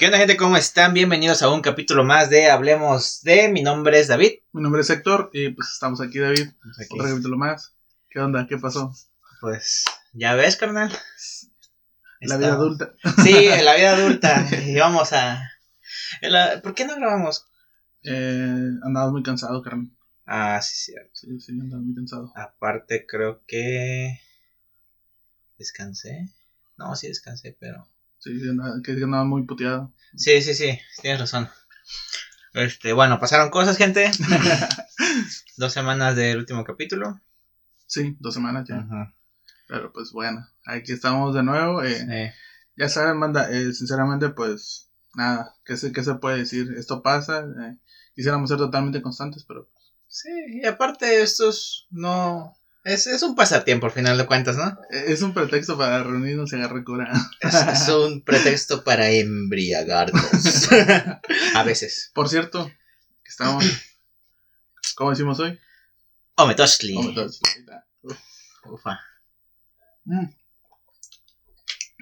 ¿Qué onda gente? ¿Cómo están? Bienvenidos a un capítulo más de Hablemos de. Mi nombre es David. Mi nombre es Héctor y pues estamos aquí, David. Aquí. Otro capítulo más. ¿Qué onda? ¿Qué pasó? Pues ya ves, carnal. La vida adulta. Sí, en la vida adulta. Y vamos a... la- ¿Por qué no grabamos? Eh, andabas muy cansado, carnal. Ah, sí, cierto. Sí, sí, andaba muy cansado. Aparte creo que... ¿Descansé? No, sí descansé, pero... Sí, que andaba muy puteado. Sí, sí, sí, tienes razón. Este, bueno, pasaron cosas, gente. Dos semanas del último capítulo. Sí, dos semanas ya. Ajá. Pero pues bueno, aquí estamos de nuevo. eh, Eh, ya saben, manda, eh, sinceramente, pues nada, ¿qué se, qué se puede decir? Esto pasa. eh, quisiéramos ser totalmente constantes, pero Sí, y aparte estos no... Es, es un pasatiempo al final de cuentas, ¿no? es un pretexto para reunirnos y agarrar cura. Es, es un pretexto para embriagarnos. A veces. Por cierto, estamos. ¿Cómo decimos hoy? Ometosli. Está. Ufa. Mm.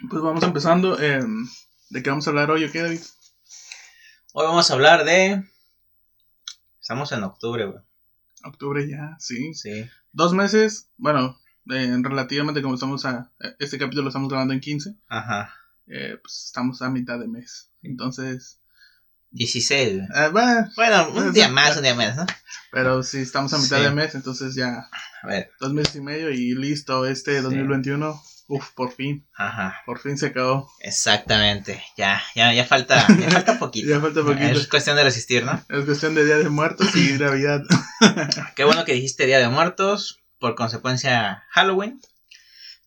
Pues vamos empezando. eh, ¿De qué vamos a hablar hoy o qué, David? Hoy vamos a hablar de... Estamos en octubre, güey. Octubre ya, sí. Sí. Dos meses, bueno, eh, relativamente como estamos a... Este capítulo lo estamos grabando en 15, Ajá. eh, pues estamos a mitad de mes. Entonces, 16, güey. eh, bueno, Bueno, un día más, un día menos, ¿no? pero sí, estamos a mitad Sí. de mes, entonces ya A ver. dos meses y medio y listo, este Sí. 2021, uf, por fin, Ajá. por fin se acabó. Exactamente. Ya, ya, ya falta, ya falta poquito. Ya falta poquito. Es cuestión de resistir, ¿no? Es cuestión de Día de Muertos y Navidad. Qué bueno que dijiste Día de Muertos, por consecuencia Halloween,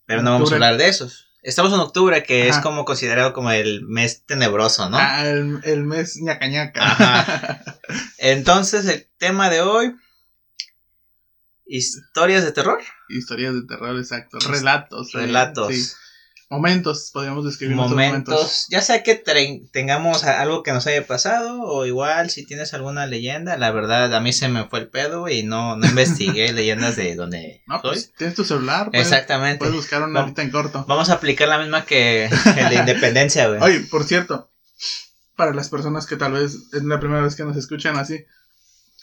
pero no vamos a hablar de esos. Estamos en octubre, que es como considerado como el mes tenebroso, ¿no? Ah, el, el mes ñaca ñaca. Ajá. Entonces, el tema de hoy, historias de terror, Historias de terror, exacto. Relatos. eh, relatos, sí. Momentos, podríamos describir momentos, ya sea que tengamos algo que nos haya pasado, o igual si tienes alguna leyenda, la verdad a mí se me fue el pedo y no, no investigué leyendas de donde No, soy. pues tienes tu celular, puedes, Exactamente. puedes buscar una ahorita en corto. Vamos a aplicar la misma que el de Independencia, güey. Oye, por cierto, para las personas que tal vez es la primera vez que nos escuchan así,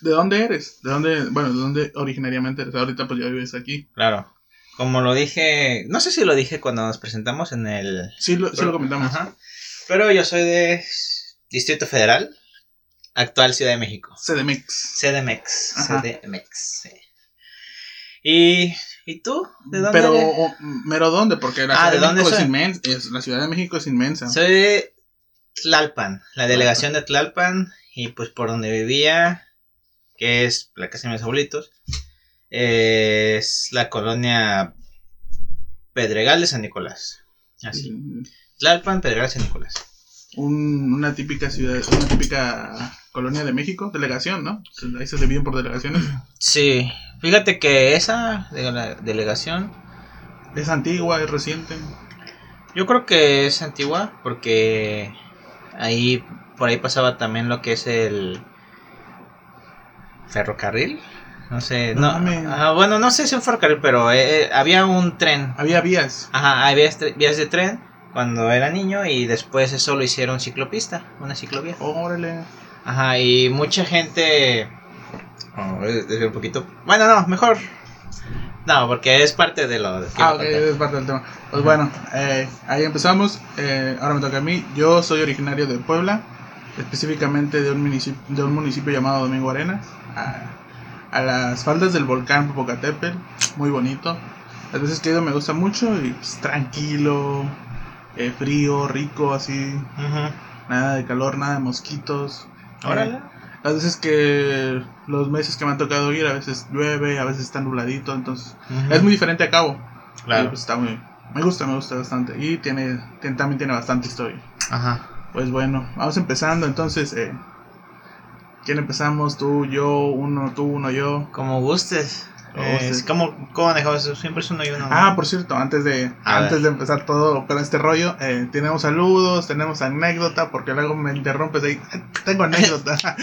¿de dónde eres? ¿De dónde, bueno, de dónde originariamente eres? Ahorita pues ya vives aquí. Claro. Como lo dije, no sé si lo dije cuando nos presentamos en el... Sí lo, sí lo comentamos. Ajá. Pero yo soy de Distrito Federal, actual Ciudad de México. CDMX. CDMX. Ajá. CDMX. sí. ¿Y, ¿Y tú? ¿De dónde Pero, eres? ¿mero dónde? Porque la Ah, Ciudad ¿de de, dónde México es inmensa. es- la Ciudad de México es inmensa. Soy de Tlalpan, la delegación de Tlalpan, y pues por donde vivía, que es la casa de mis abuelitos, es la colonia Pedregal de San Nicolás. Así. Mm, Tlalpan, Pedregal de San Nicolás. un- una típica ciudad, una típica colonia de México, delegación, ¿no? Ahí se dividen por delegaciones. Sí, fíjate que esa de la delegación, Es antigua, es reciente. yo creo que es antigua porque ahí por ahí pasaba también lo que es el ferrocarril. No sé, No no, mames. ajá, bueno, no sé si un ferrocarril, pero eh, eh, había un tren. Había vías. Ajá, había vías de tren cuando era niño y después eso lo hicieron ciclopista, una ciclovía. Órale. Ajá, y mucha gente... Oh, voy a desviar un poquito. Bueno, no, mejor... No, porque es parte de lo Ah, ok, es parte del tema. Pues bueno, eh, ahí empezamos. Eh, ahora me toca a mí. Yo soy originario de Puebla, específicamente de un municipio, de un municipio llamado Domingo Arenas, a, a las faldas del volcán Popocatépetl, muy bonito. Las veces que he ido me gusta mucho y pues, tranquilo, eh, frío, rico, así, nada de calor, nada de mosquitos. Órale. Eh, las veces que los meses que me han tocado ir, a veces llueve, a veces está nubladito, entonces es muy diferente a Cabo. Claro. pues, está muy. Me gusta, me gusta bastante. Y tiene, tiene- también tiene bastante historia. Ajá. Pues bueno, vamos empezando. Entonces, eh, ¿quién empezamos? Tú, yo, uno, tú, uno, yo. Como gustes. Como Eh. ¿cómo, ¿Cómo manejamos eso? Siempre es uno y uno. ¿no? Ah, por cierto, antes de, A antes ver. de empezar todo con este rollo, eh, tenemos saludos, tenemos anécdota, porque luego me interrumpes ahí. "Ay, Tengo anécdota.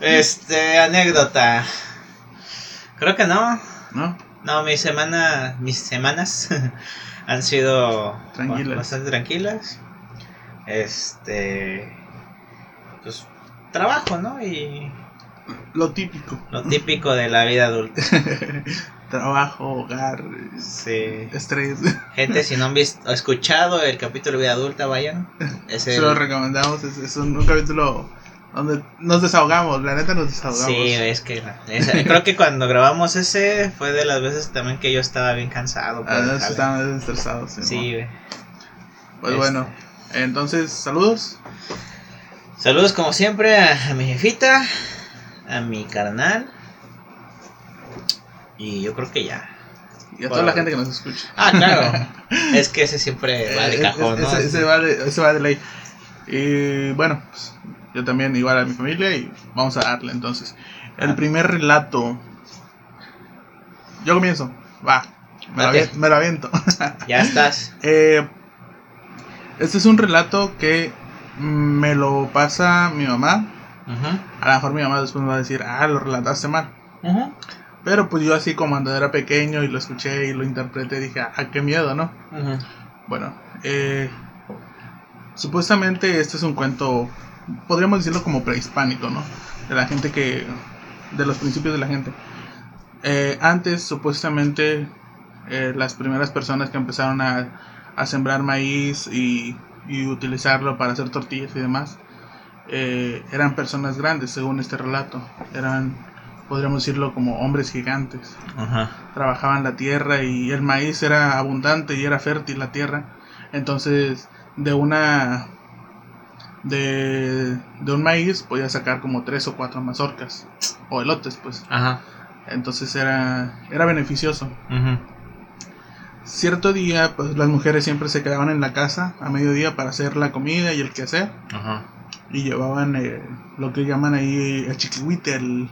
Este, anécdota. Creo que no. ¿No? No, mi semana, mis semanas han sido Tranquilas. bastante tranquilas. Este. Pues trabajo, ¿no? Y Lo típico. lo típico de la vida adulta. Trabajo, hogar, Sí. estrés. Gente, si no han visto, escuchado el capítulo de vida adulta, vayan. Es Se lo recomendamos. Es, es un, un capítulo donde nos desahogamos. La neta nos desahogamos. Sí, es que es- creo que cuando grabamos ese fue de las veces también que yo estaba bien cansado. por Ah, no, estaban estresados. Sí, Sí, ¿no? güey. Pues Este. bueno, entonces, saludos. Saludos como siempre a, a mi jefita, a mi carnal. Y yo creo que ya. Y a toda la gente que nos escucha. Ah, claro. es que ese siempre va de Eh, cajón, ¿no? ese, ese va de, ese va de ley. Y bueno, pues, yo también igual a mi familia y vamos a darle entonces. El Ah. primer relato. Yo comienzo. Va. Lo, me lo aviento. Ya estás. Eh, este es un relato que me lo pasa mi mamá. A lo mejor mi mamá después me va a decir, ah, lo relataste mal. Pero pues yo así como cuando era pequeño y lo escuché y lo interpreté, dije, ah, qué miedo, ¿no? Bueno, eh, supuestamente este es un cuento, podríamos decirlo como prehispánico, ¿no? De la gente que, de los principios de la gente. Eh, antes, supuestamente, eh, las primeras personas que empezaron a, a sembrar maíz y, y utilizarlo para hacer tortillas y demás, eh, eran personas grandes, según este relato. Eran, podríamos decirlo como hombres gigantes Ajá. trabajaban la tierra y el maíz era abundante y era fértil la tierra. Entonces, de una de, de un maíz podía sacar como tres o cuatro mazorcas o elotes, pues. Ajá. Entonces era era beneficioso. Cierto día, pues las mujeres siempre se quedaban en la casa a mediodía para hacer la comida y el quehacer Ajá. y llevaban eh, lo que llaman ahí el chiquihuite, el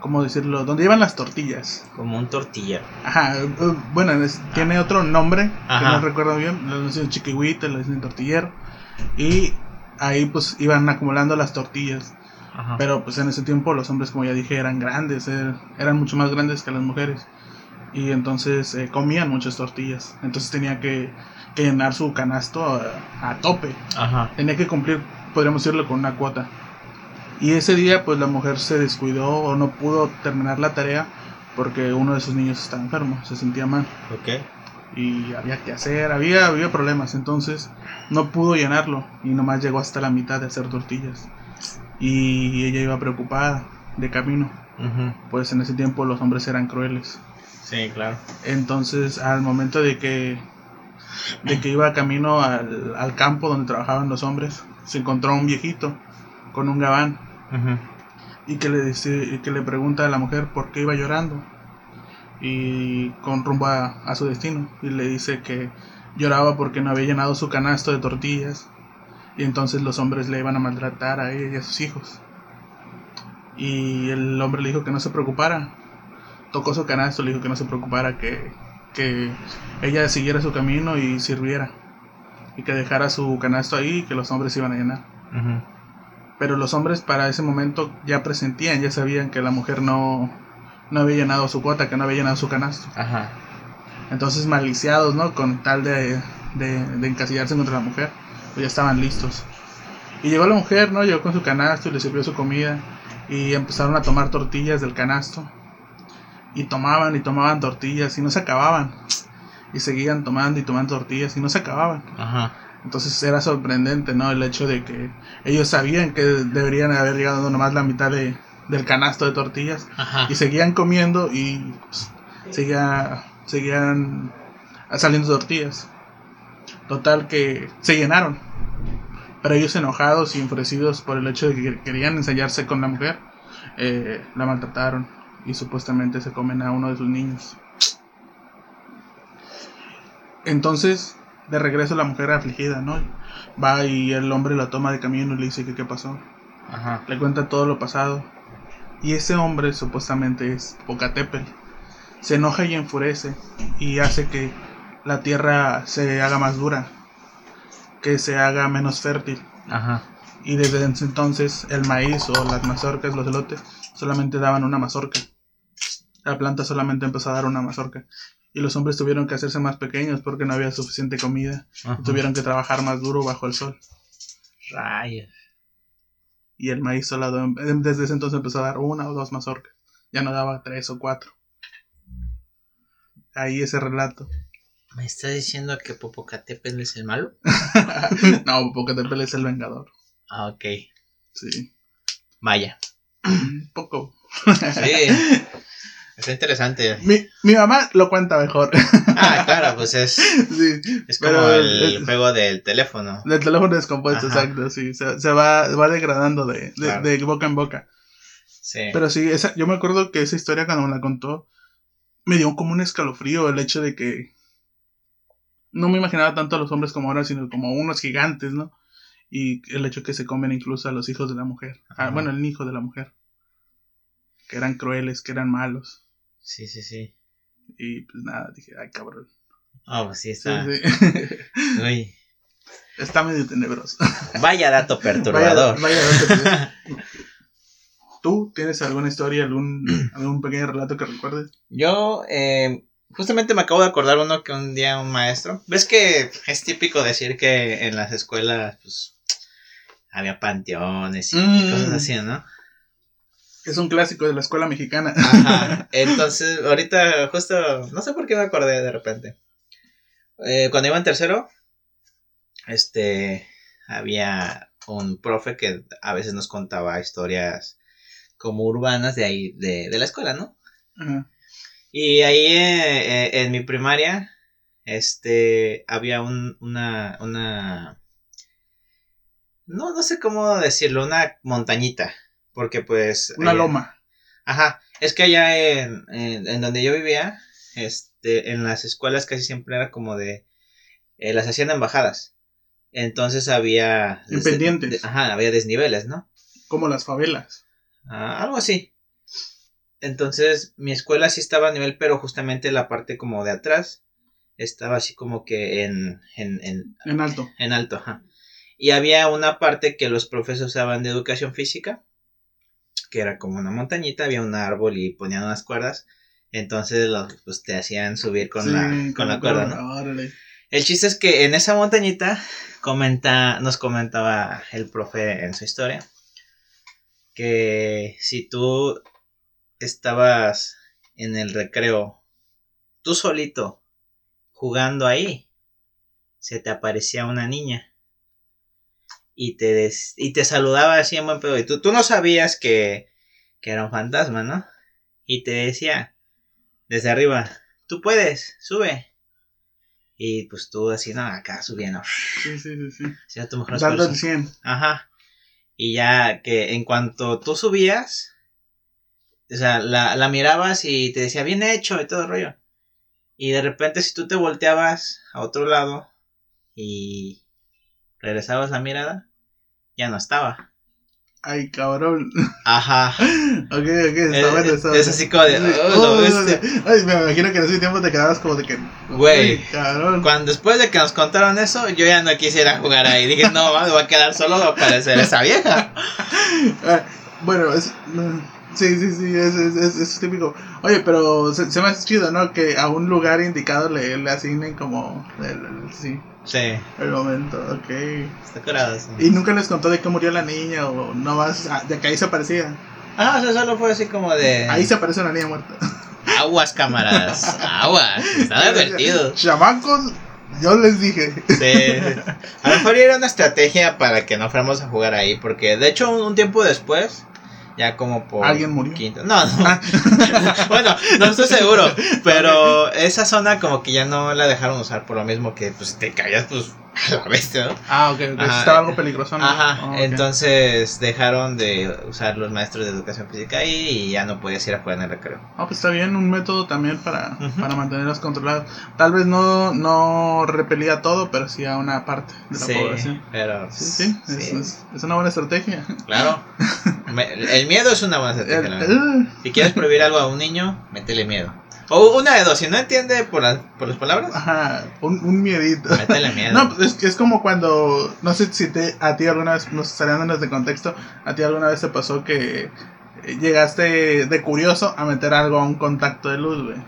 ¿cómo decirlo? Donde llevan las tortillas. Como un tortillero. Ajá, eh, bueno, es- tiene otro nombre que no recuerdo bien, le dicen chiquihuite, le dicen tortillero, y ahí pues iban acumulando las tortillas, Ajá. pero pues en ese tiempo los hombres como ya dije eran grandes, eh, eran mucho más grandes que las mujeres, y entonces eh, comían muchas tortillas, entonces tenía que, que llenar su canasto a, a tope, Ajá. tenía que cumplir, podríamos decirlo, con una cuota. Y ese día pues la mujer se descuidó o no pudo terminar la tarea porque uno de sus niños estaba enfermo, se sentía mal Ok. y había que hacer, había, había problemas, entonces no pudo llenarlo y nomás llegó hasta la mitad de hacer tortillas. Y ella iba preocupada de camino, pues en ese tiempo los hombres eran crueles. Sí, claro. Entonces al momento de que, de que iba camino al, al campo donde trabajaban los hombres, se encontró un viejito con un gabán y que le dice y que le pregunta a la mujer por qué iba llorando y con rumbo a, a su destino. Y le dice que lloraba porque no había llenado su canasto de tortillas y entonces los hombres le iban a maltratar a ella y a sus hijos. Y el hombre le dijo que no se preocupara tocó su canasto le dijo que no se preocupara que, que ella siguiera su camino y sirviera y que dejara su canasto ahí y que los hombres iban a llenar pero los hombres para ese momento ya presentían, ya sabían que la mujer no, no había llenado su cuota, que no había llenado su canasto. Ajá. Entonces maliciados, ¿no? Con tal de, de, de encasillarse contra la mujer, pues ya estaban listos. Y llegó la mujer, ¿no? Llegó con su canasto y le sirvió su comida y empezaron a tomar tortillas del canasto. Y tomaban y tomaban tortillas y no se acababan. Y seguían tomando y tomando tortillas y no se acababan. Ajá. Entonces era sorprendente, ¿no? El hecho de que ellos sabían que deberían haber llegado nomás la mitad de, del canasto de tortillas Ajá. y seguían comiendo y pues, seguía, seguían saliendo tortillas. Total que se llenaron. Pero ellos enojados y enfurecidos por el hecho de que querían ensayarse con la mujer, eh, la maltrataron y supuestamente se comen a uno de sus niños. Entonces, de regreso la mujer afligida, ¿no? Va y el hombre la toma de camino y le dice que qué pasó. Ajá. Le cuenta todo lo pasado. Y ese hombre supuestamente es Pocatépetl. Se enoja y enfurece y hace que la tierra se haga más dura, que se haga menos fértil. Ajá. Y desde entonces el maíz o las mazorcas, los elotes, solamente daban una mazorca. La planta solamente empezó a dar una mazorca. Y los hombres tuvieron que hacerse más pequeños porque no había suficiente comida. Ajá. Tuvieron que trabajar más duro bajo el sol. Rayos. Y el maíz solado em- desde ese entonces empezó a dar una o dos mazorcas. Ya no daba tres o cuatro. Ahí ese relato. ¿Me estás diciendo que Popocatépetl es el malo? no, Popocatépetl es el vengador. Ah, ok. Sí. Vaya. Un poco. Sí. Está interesante. Mi, mi mamá lo cuenta mejor. Ah, claro, pues es, sí. es como el juego del teléfono. El teléfono descompuesto, Ajá. exacto, sí. Se, se va, va degradando de, de, Claro. de boca en boca. Sí. Pero sí, esa, yo me acuerdo que esa historia cuando me la contó, me dio como un escalofrío el hecho de que no me imaginaba tanto a los hombres como ahora, sino como unos gigantes, ¿no? Y el hecho que se comen incluso a los hijos de la mujer. Ah, bueno, el hijo de la mujer. Que eran crueles, que eran malos. Sí, sí, sí. Y pues nada, dije, ay cabrón. Oh, pues sí Sí, está. sí. Uy. Está medio tenebroso. Vaya dato perturbador. Vaya- vaya dato. ¿Tú tienes alguna historia, algún, algún pequeño relato que recuerdes? Yo, eh, justamente me acabo de acordar uno que un día un maestro. ¿Ves que es típico decir que en las escuelas, pues, había panteones y Mm. cosas así, ¿no? Es un clásico de la escuela mexicana. Ajá. Entonces, ahorita, justo, no sé por qué me acordé de repente. Eh, cuando iba en tercero, este, había un profe que a veces nos contaba historias como urbanas de ahí, de, de la escuela, ¿no? Ajá. Y ahí eh, eh, en mi primaria, este, había un, una, una, no, no sé cómo decirlo, una montañita, porque pues... Una allá- loma. Ajá, es que allá en, en, en donde yo vivía, este, en las escuelas casi siempre era como de, eh, las hacían en bajadas, entonces había... En pendientes. de- ajá, había desniveles, ¿no? Como las favelas. Ah, algo así. Entonces, mi escuela sí estaba a nivel, pero justamente la parte como de atrás estaba así como que en, en, en, En alto. en alto, ajá. Y había una parte que los profesores usaban de educación física, que era como una montañita, había un árbol y ponían unas cuerdas. Entonces los, pues, te hacían subir con, Sí, la, con la cuerda, ¿no? Órale. El chiste es que en esa montañita comenta, nos comentaba el profe en su historia que si tú estabas en el recreo tú solito jugando ahí, se te aparecía una niña y te, des- y te saludaba así en buen pedo y tú, tú no sabías que, que era un fantasma, ¿no? Y te decía desde arriba, tú puedes, sube. Y pues tú así, no, acá subiendo. Sí, sí, sí, sí. Tu mejor Dando esfuerzo. el 100. Ajá. Y ya que en cuanto tú subías, o sea, la, la mirabas y te decía, bien hecho y todo el rollo. Y de repente si tú te volteabas a otro lado y regresabas la mirada, ya no estaba. Ay, cabrón. Ajá. ok, ok, está Es- bueno, está es bueno. así como de. "Oh, bestia". Ay, me imagino que en ese tiempo te quedabas como de que. Güey. Cabrón. Cuando después de que nos contaron eso, yo ya no quisiera jugar ahí. Dije, no, me voy a quedar solo a aparecer esa vieja. Ah, bueno, es. mm, Sí, sí, sí, es, es, es, es típico. Oye, pero se, se me hace chido, ¿no? Que a un lugar indicado le, le asignen como. El, el- sí, Sí, el momento, ok. está curado. sí. Y nunca les contó de que murió la niña o no más. ah, de que ahí se aparecía. Ah, o sea, solo fue así como de. Ahí se aparece una niña muerta. Aguas, camaradas. Aguas. Está divertido. Chamacos, yo les dije. Sí. A lo mejor era una estrategia para que no fuéramos a jugar ahí. Porque de hecho, un, un tiempo después. Ya como por. ¿Alguien murió? quinto- No, no. Ah. bueno, no estoy seguro. Pero esa zona como que ya no la dejaron usar por lo mismo que pues te caías pues a la bestia, ¿no? Ah, ok. Ajá. Estaba algo peligroso, ¿no? Ajá, ok. entonces dejaron de usar los maestros de educación física ahí y ya no podías ir a jugar en el recreo. Ah, pues está bien, un método también para, para mantenerlos controlados. Tal vez no, no repelía todo, pero sí a una parte de la sí, población. pero Sí, sí, es, sí, es- es una buena estrategia. claro. Me- el miedo es una buena estrategia. la. El- Si quieres prohibir algo a un niño, métele miedo. O una de dos, si no entiende por las, por las palabras, Ajá, un, un miedito. métele miedo. No, pues es, que es como cuando, no sé si te, a ti alguna vez, nos saliéndonos de contexto, a ti alguna vez te pasó que eh, llegaste de curioso a meter algo a un contacto de luz, güey.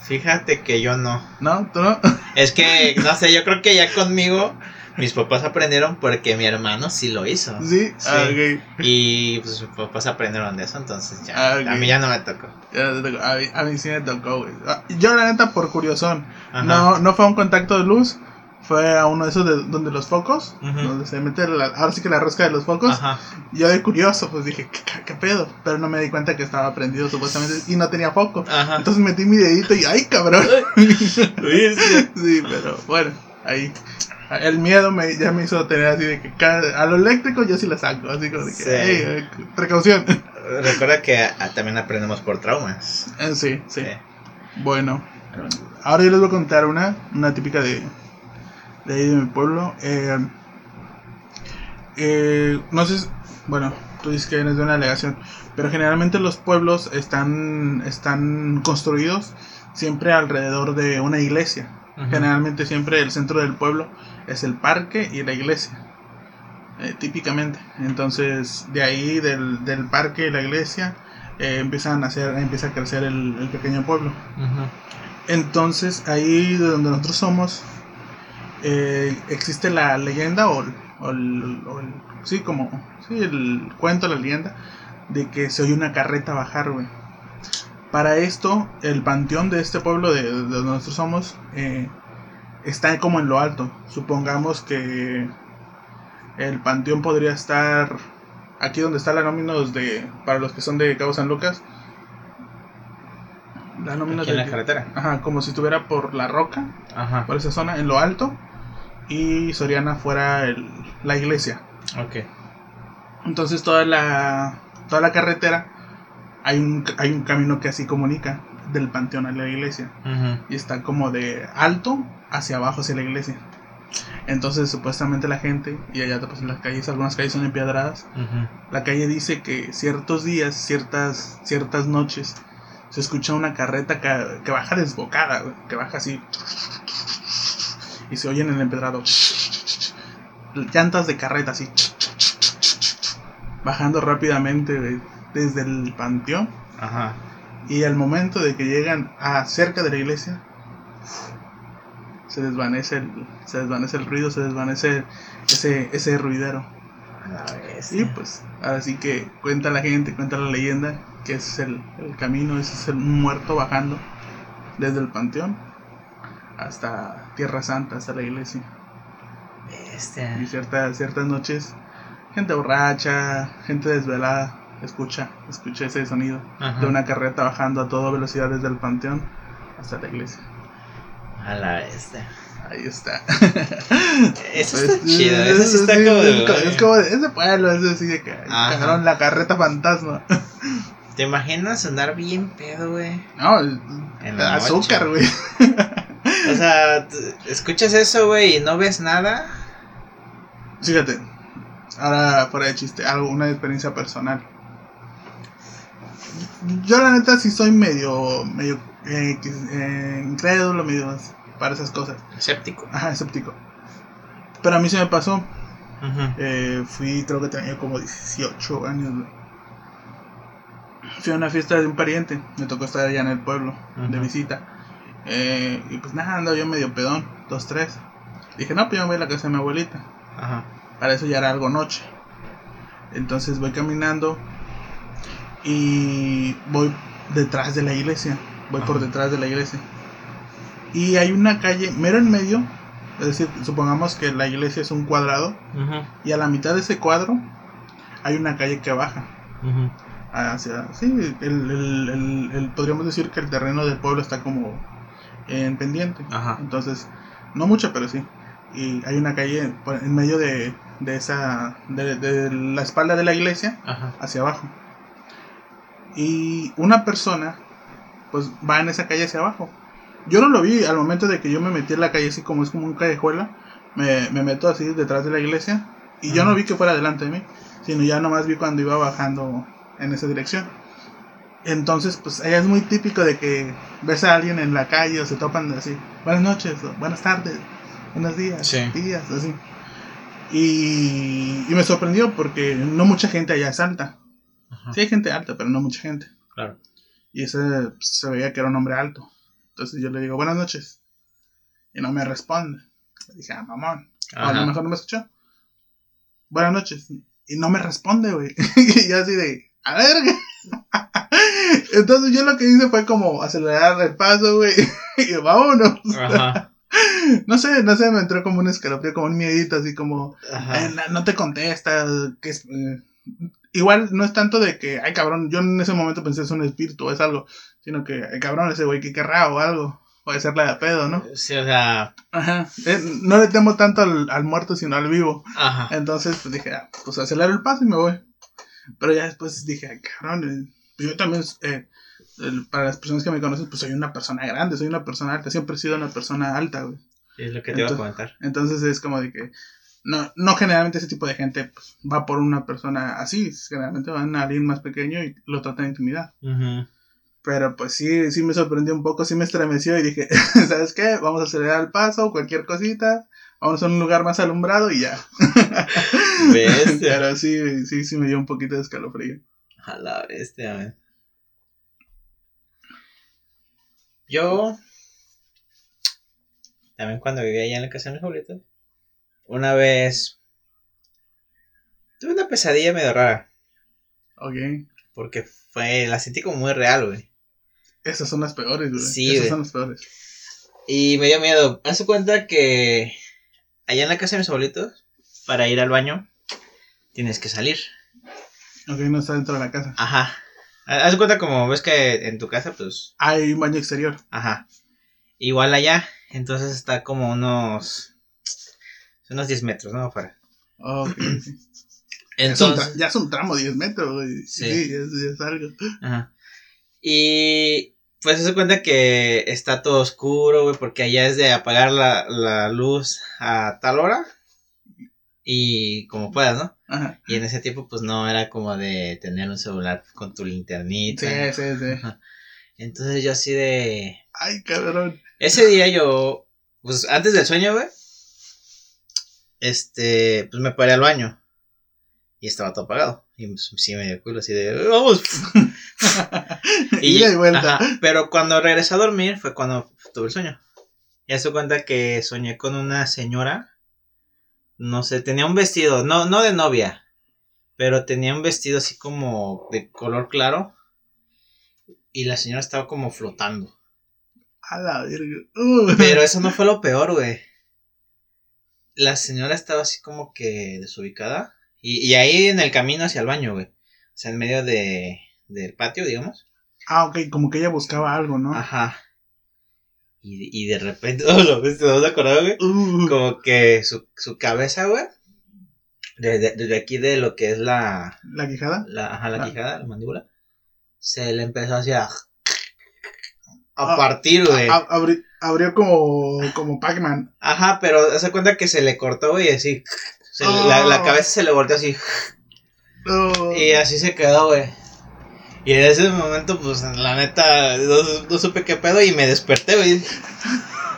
Fíjate que yo no. ¿No? ¿Tú no? Es que, no sé, yo creo que ya conmigo, Mis papás aprendieron porque mi hermano sí lo hizo. Sí, Sí. Ah, ok. Y pues mis papás aprendieron de eso, entonces ya. Ah, ok. A mí ya no me tocó. Ya te tocó. A mí, a mí sí me tocó, güey. Ah, Yo, la neta, por curiosón. Ajá. No, no fue un contacto de luz. Fue a uno de esos de, donde los focos. Ujú. Donde se mete la, ahora sí que la rosca de los focos. Ajá. Yo de curioso, pues dije, ¿qué, qué- qué pedo? Pero no me di cuenta que estaba prendido supuestamente y no tenía foco. Ajá. Entonces metí mi dedito y ¡ay, cabrón! Sí, pero bueno, ahí. El miedo me, ya me hizo tener así de que a lo eléctrico yo sí la saco. Así como de que, Sí. "Ey, eh, precaución. Recuerda que también aprendemos por traumas. Eh, sí, sí. Sí. Bueno, ahora yo les voy a contar una, una típica de, de ahí de mi pueblo. Eh, eh, no sé, bueno, tú dices que eres de una delegación, pero generalmente los pueblos están, están construidos siempre alrededor de una iglesia. Generalmente siempre el centro del pueblo es el parque y la iglesia. eh, típicamente. Entonces, de ahí, del, del parque y la iglesia, eh, empiezan a hacer, empieza a crecer el, el pequeño pueblo. Entonces, ahí de donde nosotros somos, eh, existe la leyenda o, el- o el, o el- sí, como, sí, el cuento, la leyenda, de que se oye una carreta bajar, güey. Para esto, el panteón de este pueblo de, de donde nosotros somos eh, está como en lo alto. Supongamos que el panteón podría estar aquí donde está la nóminos de, para los que son de Cabo San Lucas. La nóminos Aquí en de- la carretera. Ajá, como si estuviera por la roca, Ajá. por esa zona, en lo alto. Y Soriana fuera el- la iglesia. Ok. Entonces toda la, toda la carretera hay un, hay un camino que así comunica del panteón a la iglesia. Y está como de alto hacia abajo hacia la iglesia. Entonces supuestamente la gente, y allá pues en las calles, algunas calles son empedradas, la calle dice que ciertos días, ciertas, ciertas noches, se escucha una carreta que, que baja desbocada, que baja así. Y se oyen en el empedrado. Llantas de carreta así. Bajando rápidamente desde el panteón. Ajá. Y al momento de que llegan a cerca de la iglesia, se desvanece el, se desvanece el ruido, se desvanece ese, ese ruidero. Y pues, ahora sí que cuenta la gente, cuenta la leyenda, que ese es el, el camino, ese es el muerto bajando desde el panteón hasta Tierra Santa, hasta la iglesia. Y Bestia. ciertas, ciertas noches, gente borracha, gente desvelada, escucha, escucha ese sonido Ajá. de una carreta bajando a toda velocidad desde el panteón hasta la iglesia. A la bestia. Ahí está. Eso Pues, está chido. Eso sí está es- como es, como de ese pueblo, es así de que cabrón, la carreta fantasma. ¿Te imaginas andar bien pedo, güey? No, En la azúcar, güey. O sea, escuchas eso, güey, y no ves nada. Fíjate, ahora fuera de chiste, algo, una experiencia personal. Yo la neta sí soy medio, medio eh, eh, incrédulo, medio para esas cosas. Escéptico. Ajá, escéptico. Pero a mí se me pasó. Ujú. Eh, fui, creo que tenía como 18 años. Fui a una fiesta de un pariente. Me tocó estar allá en el pueblo de visita. Eh, y pues nada, andaba yo medio pedón, dos, tres. Dije, no, pues yo me voy a la casa de mi abuelita. Ajá. Para eso ya era algo noche. Entonces voy caminando y voy detrás de la iglesia. Voy por detrás de la iglesia. Y hay una calle mero en medio. Es decir, supongamos que la iglesia es un cuadrado. Y a la mitad de ese cuadro hay una calle que baja. Hacia, sí, el, el- el- el- podríamos decir que el terreno del pueblo está como en pendiente. Ajá. Entonces, no mucho, pero sí. Y hay una calle en medio de, de esa, de, de la espalda de la iglesia Ajá. hacia abajo. Y una persona, pues va en esa calle hacia abajo. Yo no lo vi al momento de que yo me metí en la calle, así como es como un callejuela. Me, me meto así detrás de la iglesia. Y yo no vi que fuera delante de mí, sino ya nomás vi cuando iba bajando en esa dirección. Entonces, pues allá es muy típico de que ves a alguien en la calle o se topan así, buenas noches, o buenas tardes, buenos días, Sí. días, así. Y, y me sorprendió porque no mucha gente allá es alta. Ajá. Sí hay gente alta, pero no mucha gente. Claro. Y ese pues, se veía que era un hombre alto. Entonces yo le digo, buenas noches. Y no me responde. Le dije, ah, mamón. O a lo Ajá. mejor no me escuchó. Buenas noches. Y no me responde, güey. y yo así de, a ver. Entonces yo lo que hice fue como acelerar el paso, güey. y vámonos. Ajá. No sé, no sé, me entró como un escalofrío, como un miedito, así como, Ajá. eh, no, te contesta. Que es, eh, igual no es tanto de que, ay cabrón, yo en ese momento pensé es un espíritu o es algo, sino que, ay cabrón, ese güey que querrá o algo. Puede ser la de pedo, ¿no? Sí, o sea, Ajá. Eh, no le temo tanto al, al muerto, sino al vivo. ajá. Entonces, pues dije, ah, pues acelero el paso y me voy. Pero ya después dije, ay, cabrón, eh, yo también, eh, para las personas que me conocen, pues soy una persona grande, soy una persona alta, siempre he sido una persona alta, güey. Es lo que te iba a comentar. Entonces es como de que, no, no generalmente ese tipo de gente pues, va por una persona así, generalmente van a alguien más pequeño y lo tratan de intimidad. Ujú. Pero pues sí, sí me sorprendió un poco, sí me estremeció y dije, ¿sabes qué? Vamos a acelerar el paso, cualquier cosita, vamos a un lugar más alumbrado y ya. Bestia. Pero sí, sí, sí me dio un poquito de escalofrío. A la bestia, man. Yo. También cuando vivía allá en la casa de mis abuelitos. Una vez. Tuve una pesadilla medio rara. Ok. Porque fue. La sentí como muy real, güey. Esas son las peores, güey. Sí, Esas güey. son las peores. Y me dio miedo. Haz cuenta que. Allá en la casa de mis abuelitos. Para ir al baño. Tienes que salir. Ok, no está dentro de la casa. Ajá. Haz cuenta como ves que en tu casa, pues. Hay un baño exterior. Ajá. Igual allá, entonces está como unos. Unos 10 metros, ¿no? Afuera. Entonces. ya es un tramo, 10 metros, güey. Sí. Sí, ya es, ya es algo. Ajá. Y. Pues se cuenta que está todo oscuro, güey, porque allá es de apagar la, la luz a tal hora. Y como puedas, ¿no? Ajá. Y en ese tiempo, pues no era como de tener un celular con tu linternita. Sí, sí, sí. Ajá. Entonces yo así de. Ay, cabrón. Ese día yo, pues antes del sueño, güey, este, pues me paré al baño y estaba todo apagado. Y pues, sí me dio culo así de, vamos. y de vuelta. ajá, pero cuando regresé a dormir fue cuando tuve el sueño. Y se cuenta que soñé con una señora, no sé, tenía un vestido, no, no de novia, pero tenía un vestido así como de color claro. Y la señora estaba como flotando. A la verga. Uh. Pero eso no fue lo peor, güey. La señora estaba así como que desubicada. Y, y ahí en el camino hacia el baño, güey. O sea, en medio de, del patio, digamos. Ah, ok, como que ella buscaba algo, ¿no? Ajá. Y, y de repente, oh, lo ves, te vas a acordar, güey. Uh. Como que su, su cabeza, güey. Desde, desde aquí de lo que es la, ¿La quijada? la, ajá, la Ah. quijada, la mandíbula. Se le empezó así a, a Ah, partir, güey. A- abri- abrió como, como Pac-Man. Ajá, pero hace cuenta que se le cortó, y así. se Oh. la, la cabeza se le volteó así. Uh. Y así se quedó, güey. Y en ese momento, pues, la neta, no, no supe qué pedo y me desperté, güey.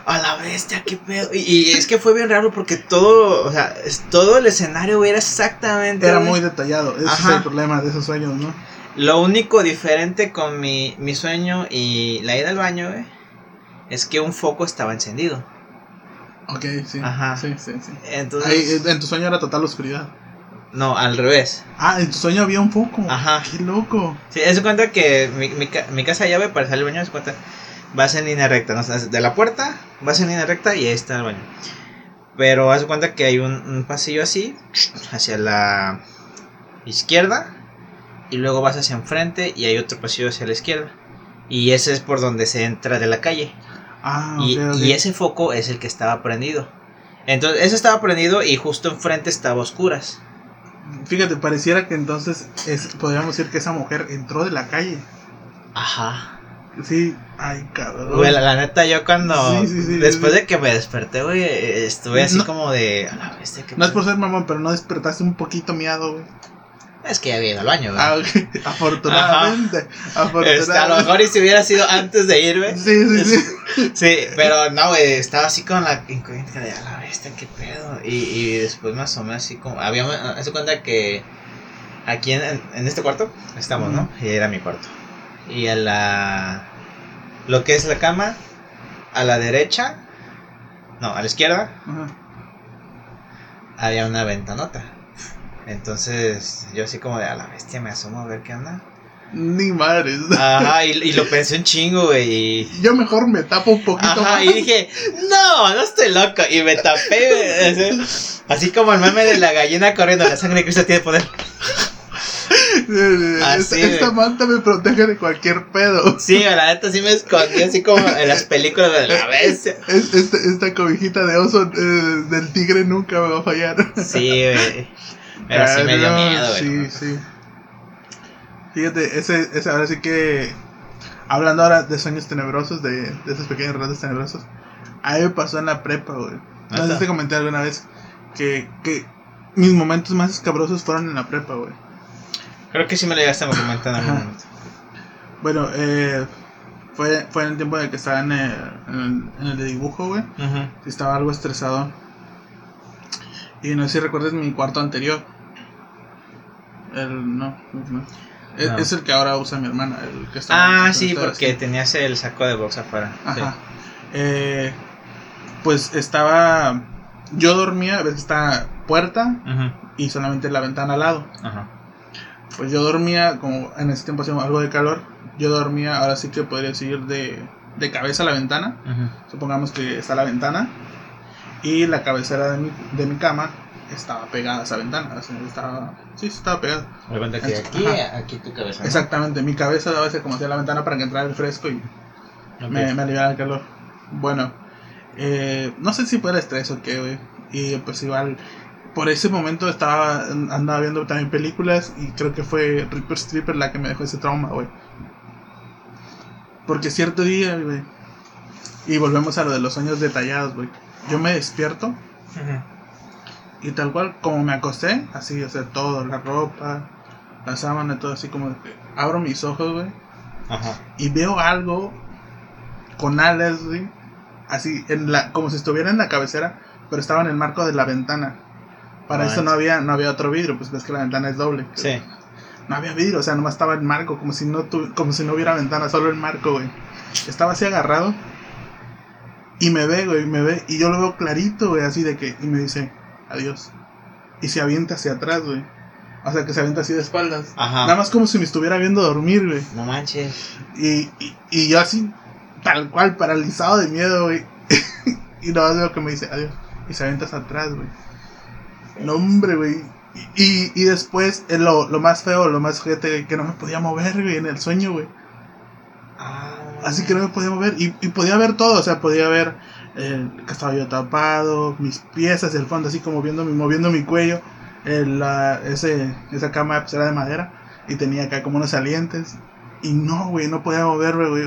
A la bestia, qué pedo. Y, y es que fue bien raro porque todo, o sea, es- todo el escenario, güey, era exactamente. Era güey. muy detallado. Ese Ajá. es el problema de esos sueños, ¿no? Lo único diferente con mi, mi sueño y la ida al baño, güey, es que un foco estaba encendido. Ok, sí. Ajá. Sí, sí, sí. Entonces. Ahí, eh, en tu sueño era total oscuridad. No, al revés. Ah, en tu sueño había un foco. Ajá. Qué loco. Sí, haz de cuenta que mi, mi, ca- mi casa llave para salir al baño, haz de cuenta, vas en línea recta, ¿no? De la puerta, vas en línea recta y ahí está el baño. Pero haz de cuenta que hay un, un pasillo así, hacia la izquierda, y luego vas hacia enfrente y hay otro pasillo hacia la izquierda. Y ese es por donde se entra de la calle. Ah, Y, ese foco es el que estaba prendido. Entonces, ese estaba prendido y justo enfrente estaba oscuras. Fíjate, pareciera que entonces es, podríamos decir que esa mujer entró de la calle. Ajá. Sí, ay, cabrón. Güey, la, la neta, yo cuando. Sí, sí, sí, después de que me desperté, güey, estuve así No. como de. A la bestia, No es por pedo". ser mamón, pero no despertaste un poquito miado, güey. Es que ya había ido al baño. Ah. Afortunadamente. Afortunadamente. Este, a lo mejor y si hubiera sido antes de ir, güey. Sí, sí, sí. Sí, pero no, güey, estaba así con la incógnita de a la bestia, qué pedo. Y, y después me asomé así como. Había. Hace cuenta que aquí en, en este cuarto estamos, ¿no? Y era mi cuarto. Y a la. Lo que es la cama, a la derecha. No, a la izquierda Ajá. había una ventanota. Entonces yo así como de a la bestia me asomo a ver qué onda. Ni madres. Ajá, y, y lo pensé un chingo, güey. Y... Yo mejor me tapo un poquito Ajá, más. y dije, no, no estoy loco. Y me tapé, así, así como el meme de la gallina corriendo, la sangre de Cristo tiene poder. Así, esta, manta me protege de cualquier pedo. Sí, la neta sí me escondí, así como en las películas de la Esta, esta cobijita de oso eh, del tigre nunca me va a fallar. Sí, güey. Pero sí me dio no, miedo. Sí, sí. Fíjate, ese, ese ahora sí que. Hablando ahora de sueños tenebrosos, de, de esos pequeños relatos tenebrosos. A mí me pasó en la prepa, güey. No sé si te comenté alguna vez que, que mis momentos más escabrosos fueron en la prepa, güey. Creo que sí me lo llegaste a comentar en algún momento. Bueno, eh, fue, fue en el tiempo el que estaba en el, en el, en el de dibujo, güey. Ujú. Estaba algo estresado. Y no sé si recuerdas mi cuarto anterior. El, no, no. Es, No. es el que ahora usa mi hermana. El que está Ah, sí, está porque tenías el saco de box afuera. Sí. Ajá. Eh, pues estaba. Yo dormía, ves está puerta y solamente la ventana al lado. Ajá. Pues yo dormía, como en ese tiempo hacía algo de calor. Yo dormía, ahora sí que podría decir, de, de cabeza a la ventana. Supongamos que está la ventana y la cabecera de mi, de mi cama estaba pegada a esa ventana. estaba, sí, estaba pegada. Que Ajá. aquí, aquí tu cabeza. ¿no? Exactamente, mi cabeza daba ese como hacia la ventana para que entrara el fresco y me, me aliviara el calor. Bueno, eh, no sé si fue el estrés o qué, güey. Y pues igual, por ese momento estaba, andaba viendo también películas y creo que fue Reaper Stripper la que me dejó ese trauma, güey. Porque cierto día, güey, y volvemos a lo de los sueños detallados, güey. Yo me despierto y tal cual, como me acosté, así, o sea, todo, la ropa, la sábana, todo así como abro mis ojos, güey Ajá. y veo algo con alas, güey, así en la como si estuviera en la cabecera, pero estaba en el marco de la ventana. Para No eso no había no había otro vidrio, pues ves que la ventana es doble. Sí. No había vidrio, o sea, nomás estaba el marco, como si no tu- como si no hubiera ventana, solo el marco, güey. Estaba así agarrado y me ve, güey, me ve y yo lo veo clarito, güey, así de que y me dice, "Adiós." Y se avienta hacia atrás, güey. O sea, que se avienta así de espaldas. Ajá. Nada más como si me estuviera viendo dormir, güey. No manches. Y, y, y yo así, tal cual, paralizado de miedo, güey. y nada más veo que me dice adiós. Y se avientas atrás, güey. No, hombre, güey. Y, y después, eh, lo, lo más feo, lo más gente que no me podía mover, güey, en el sueño, güey. Así que no me podía mover. Y, podía ver todo, o sea, podía ver eh, que estaba yo tapado, mis hacia el fondo, así como viendo mi, moviendo mi cuello. El, la- ese, esa cama pues, era de madera y tenía acá como unos salientes. Y no, güey, no podía moverme, güey.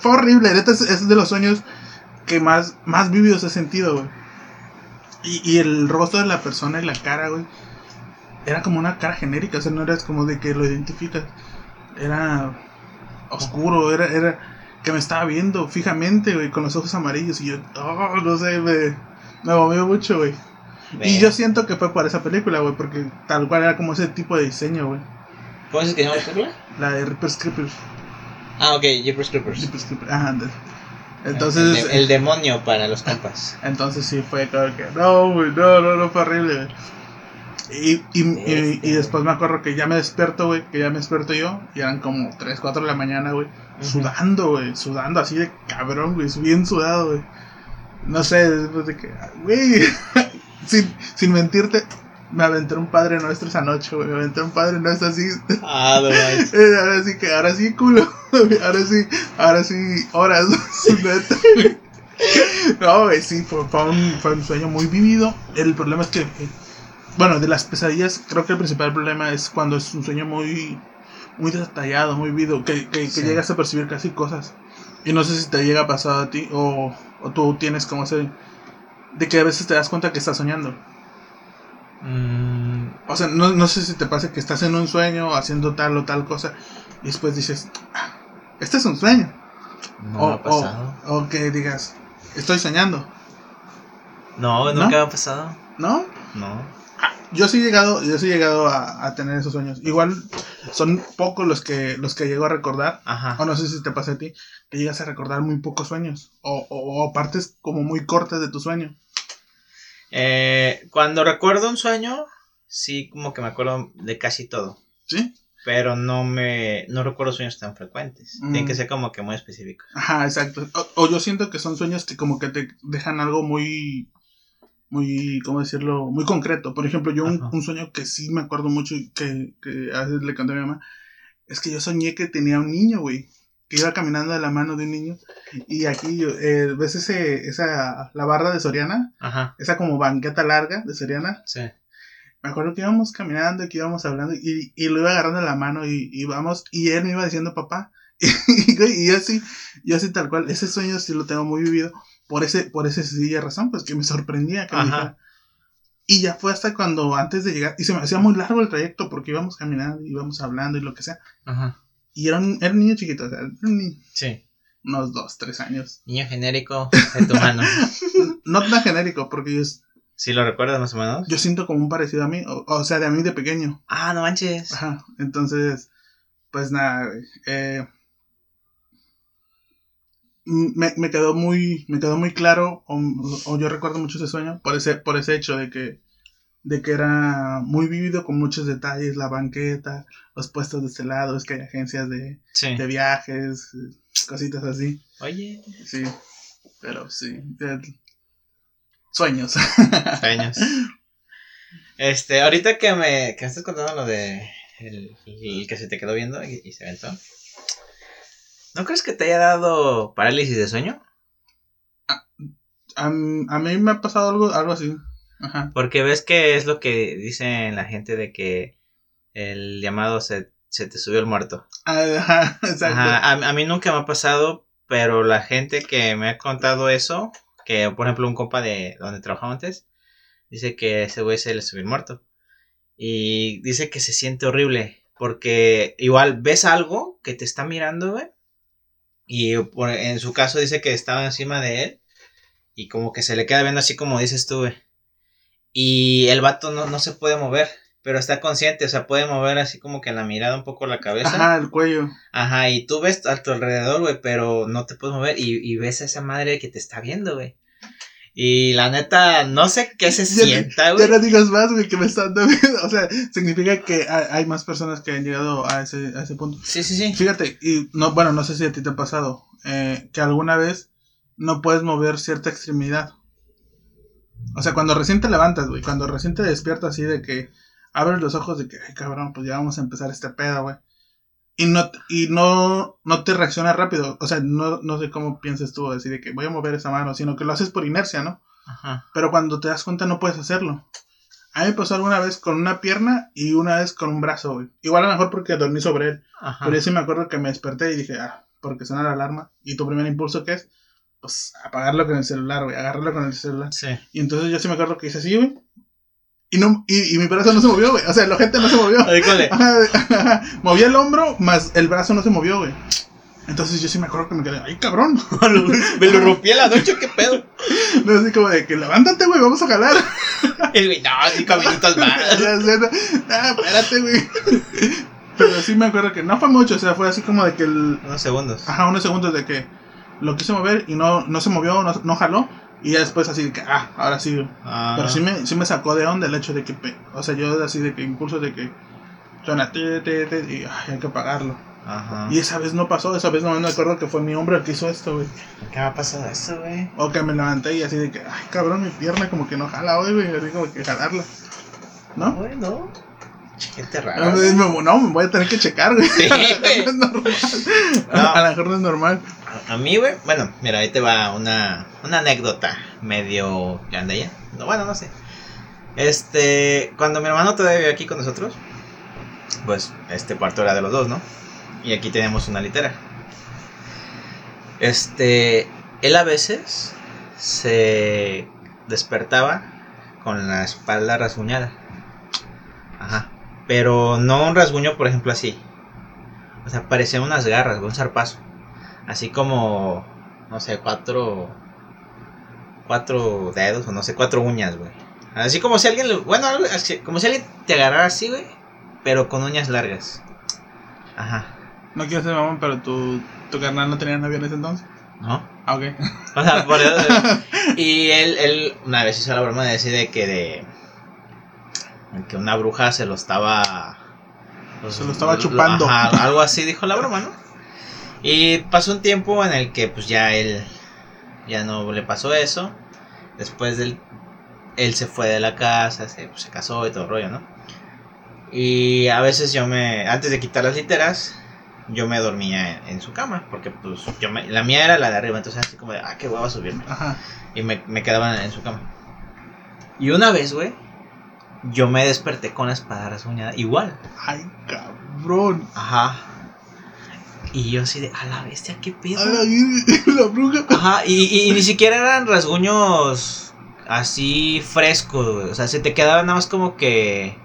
Fue, horrible, neta, es, es de los sueños que más, más vívidos he sentido, güey. Y, y el rostro de la persona y la cara, güey, era como una cara genérica, o sea, no era como de que lo identificas. Era oscuro, era, era que me estaba viendo fijamente, güey, con los ojos amarillos. Y yo, oh, no sé, me, me movió mucho, güey. Y yo siento que fue por esa película, güey, porque tal cual era como ese tipo de diseño, güey. ¿Cómo es que se llama la película? La de Reaper's Creepers. Ah, ok, Jeepers Creepers. Reaper's Creepers, ajá, ándale. Entonces, el, el demonio para los compas. entonces sí fue claro que, no, güey, no, no, no, fue horrible, güey. Y, y, y, Este. y después me acuerdo que ya me despierto, güey, que ya me despierto yo, y eran como 3, 4 de la mañana, güey, sudando, güey, sudando así de cabrón, güey, bien sudado, güey. No sé, después de que, güey, sin, sin mentirte, me aventé un Padre Nuestro esa noche, güey, me aventé un Padre Nuestro así, Ah, no eh, ahora sí que, ahora sí, culo, ahora sí, ahora sí, horas. No, güey, sí, fue, fue un, fue un sueño muy vivido. El problema es que, bueno, de las pesadillas, creo que el principal problema es cuando es un sueño muy, muy detallado, muy vivido, que, que, llegas a percibir casi cosas. Y no sé si te llega a pasar a ti o, o tú tienes como ese, de que a veces te das cuenta que estás soñando. Mm, O sea, no, no sé si te pasa que estás en un sueño haciendo tal o tal cosa y después dices, "Ah, este es un sueño. no o, me ha pasado. o, o que digas, estoy soñando. No, ¿No? nunca me ha pasado. ¿No? No. Yo sí he llegado, yo sí he llegado a, a tener esos sueños. Igual son pocos los que los que llego a recordar. Ajá. O no sé si te pasa a ti, que llegas a recordar muy pocos sueños. O, o, o partes como muy cortas de tu sueño. Eh, cuando recuerdo un sueño, sí, como que me acuerdo de casi todo. ¿Sí? Pero no me. No recuerdo sueños tan frecuentes. Tienen que Mm. ser como que muy específicos. Ajá, exacto. O, o yo siento que son sueños que como que te dejan algo muy, muy, ¿cómo decirlo? Muy concreto. Por ejemplo, yo un, sueño que sí me acuerdo mucho y que, que a veces le conté a mi mamá, es que yo soñé que tenía un niño, güey. Que iba caminando de la mano de un niño. Y aquí, eh, ¿ves ese, esa, la barra de Soriana? Ajá. Esa como banqueta larga de Soriana. Sí. Me acuerdo que íbamos caminando, que íbamos hablando y, y lo iba agarrando de la mano y íbamos y él me iba diciendo papá. Y, y yo así, yo así tal cual, ese sueño sí lo tengo muy vivido por ese, por esa sencilla razón, pues que me sorprendía que me Ajá. dijera. Y ya fue hasta cuando antes de llegar, y se me hacía muy largo el trayecto porque íbamos caminando, íbamos hablando y lo que sea. Ajá. Y era un, era un niño chiquito, o sea, un niño, Sí. unos dos, tres años. Niño genérico de tu mano. No tan genérico, porque yo, ¿Sí lo recuerdas más o menos? yo siento como un parecido a mí, o, o sea, de a mí de pequeño. Ah, no manches. Ajá, entonces, pues nada. Eh, me, me quedó muy, me quedó muy claro, o, o yo recuerdo mucho ese sueño, por ese, por ese hecho de que, de que era muy vívido con muchos detalles, la banqueta, los puestos de este lado, es que hay agencias de, Sí. de viajes, cositas así, Oye, sí, pero sí, eh, sueños. sueños. Este, ahorita que me, que me estás contando lo de el, el que se te quedó viendo y, y se aventó. ¿No crees que te haya dado parálisis de sueño? a, m- a mí me ha pasado algo, algo así, ajá. Porque ves que es lo que dicen la gente de que el llamado se, se te subió el muerto. Ajá, exacto. Ajá, a, a mí nunca me ha pasado, pero la gente que me ha contado eso, que por ejemplo un compa de donde trabajaba antes, dice que ese güey se le subió el muerto. Y dice que se siente horrible, porque igual ves algo que te está mirando, güey. Y por- en su caso dice que estaba encima de él. Y como que se le queda viendo así como dices tú, güey. Y el vato no, no se puede mover, pero está consciente, o sea, puede mover así como que en la mirada un poco la cabeza. Ajá, el cuello. Ajá, y tú ves a tu alrededor, güey, pero no te puedes mover y, y ves a esa madre que te está viendo, güey. Y la neta, no sé qué se Ya- sienta, Ya güey. no digas más, güey, que me están dando. O sea, significa que hay, hay más personas que han llegado a ese, a ese punto. Sí, sí, sí. Fíjate, y no, bueno, no sé si a ti te ha pasado, eh, que alguna vez no puedes mover cierta extremidad. O sea, cuando recién te levantas, güey, cuando recién te despiertas así de que abres los ojos de que, ay, cabrón, pues ya vamos a empezar este pedo, güey. Y no, y no, no te reacciona rápido. O sea, no, no sé cómo piensas tú, así de que voy a mover esa mano, sino que lo haces por inercia, ¿no? Ajá. pero cuando te das cuenta no puedes hacerlo. A mí me pasó alguna vez con una pierna y una vez con un brazo, güey. Igual a lo mejor porque dormí sobre él. Ajá. Pero yo sí me acuerdo que me desperté y dije, ah, porque suena la alarma. Y tu primer impulso que es, pues apagarlo con el celular, güey, agarrarlo con el celular. Sí. Y entonces yo sí me acuerdo que hice así, güey. Y, no, y, y mi brazo no se movió, güey. O sea, la gente no se movió. Movía el hombro, más el brazo no se movió, güey. Entonces yo sí me acuerdo que me quedé, ay, cabrón. Me lo rompí a la noche, qué pedo. No, así como de que levántate, güey, vamos a jalar. El güey, no, cinco minutos más. Ah, espérate, güey. Pero sí me acuerdo que no fue mucho, o sea, fue así como de que el. Unos segundos. Ajá, unos segundos de que lo quise mover y no, no se movió, no, no jaló. Y ya después así de que, ah, ahora sí. güey. Ah, Pero sí me, sí me sacó de onda el hecho de que, o sea, yo así de que impulso de que suena, te, te, te, y ay, hay que apagarlo. Ajá. Y esa vez no pasó, esa vez no me acuerdo que fue mi hombre el que hizo esto, güey. ¿Qué me ha pasado eso, güey? O que me levanté y así de que, ay, cabrón, mi pierna como que no jala hoy, güey, así como que jalarla. ¿No? Güey, no. Gente No, rara. no, me voy a tener que checar, güey. Sí, A lo mejor no es normal. No. A lo mejor no es normal. A, mí, güey, bueno, mira, ahí te va una, una anécdota medio ya No, bueno, no sé. Este, cuando mi hermano todavía vivía aquí con nosotros, pues este cuarto era de los dos, ¿no? Y aquí tenemos una litera. Este, él a veces se despertaba con la espalda rasguñada. Ajá. Pero no un rasguño, por ejemplo, así. O sea, parecían unas garras, un zarpazo. Así como, no sé, cuatro. Cuatro dedos, o no sé, cuatro uñas, güey. Así como si alguien, le- bueno, como si alguien te agarrara así, güey, pero con uñas largas. Ajá. No quiero ser mamón, pero tu, tu carnal no tenía novio en ese entonces. ¿No? Ah, ok. O sea, por eso. Y él, él una vez hizo la broma de decir de que de. que una bruja se lo estaba. pues, Se lo estaba chupando. Ajá, algo así dijo la broma, ¿no? Y pasó un tiempo en el que pues ya él. ya no le pasó eso. Después del. él se fue de la casa, se, pues, se casó y todo el rollo, ¿no? Y a veces yo me. antes de quitar las literas. Yo me dormía en, en su cama, porque pues yo me, la mía era la de arriba, entonces así como de, ah, qué hueva subirme. Ajá. Y me, me quedaba en su cama. Y una vez, güey, yo me desperté con la espada rasguñada. Igual. Ay, cabrón. Ajá. Y yo así de, a la bestia, qué pedo. A la, la bruja. Ajá, y, y- y ni siquiera eran rasguños así frescos, güey. O sea, se te quedaba nada más como que.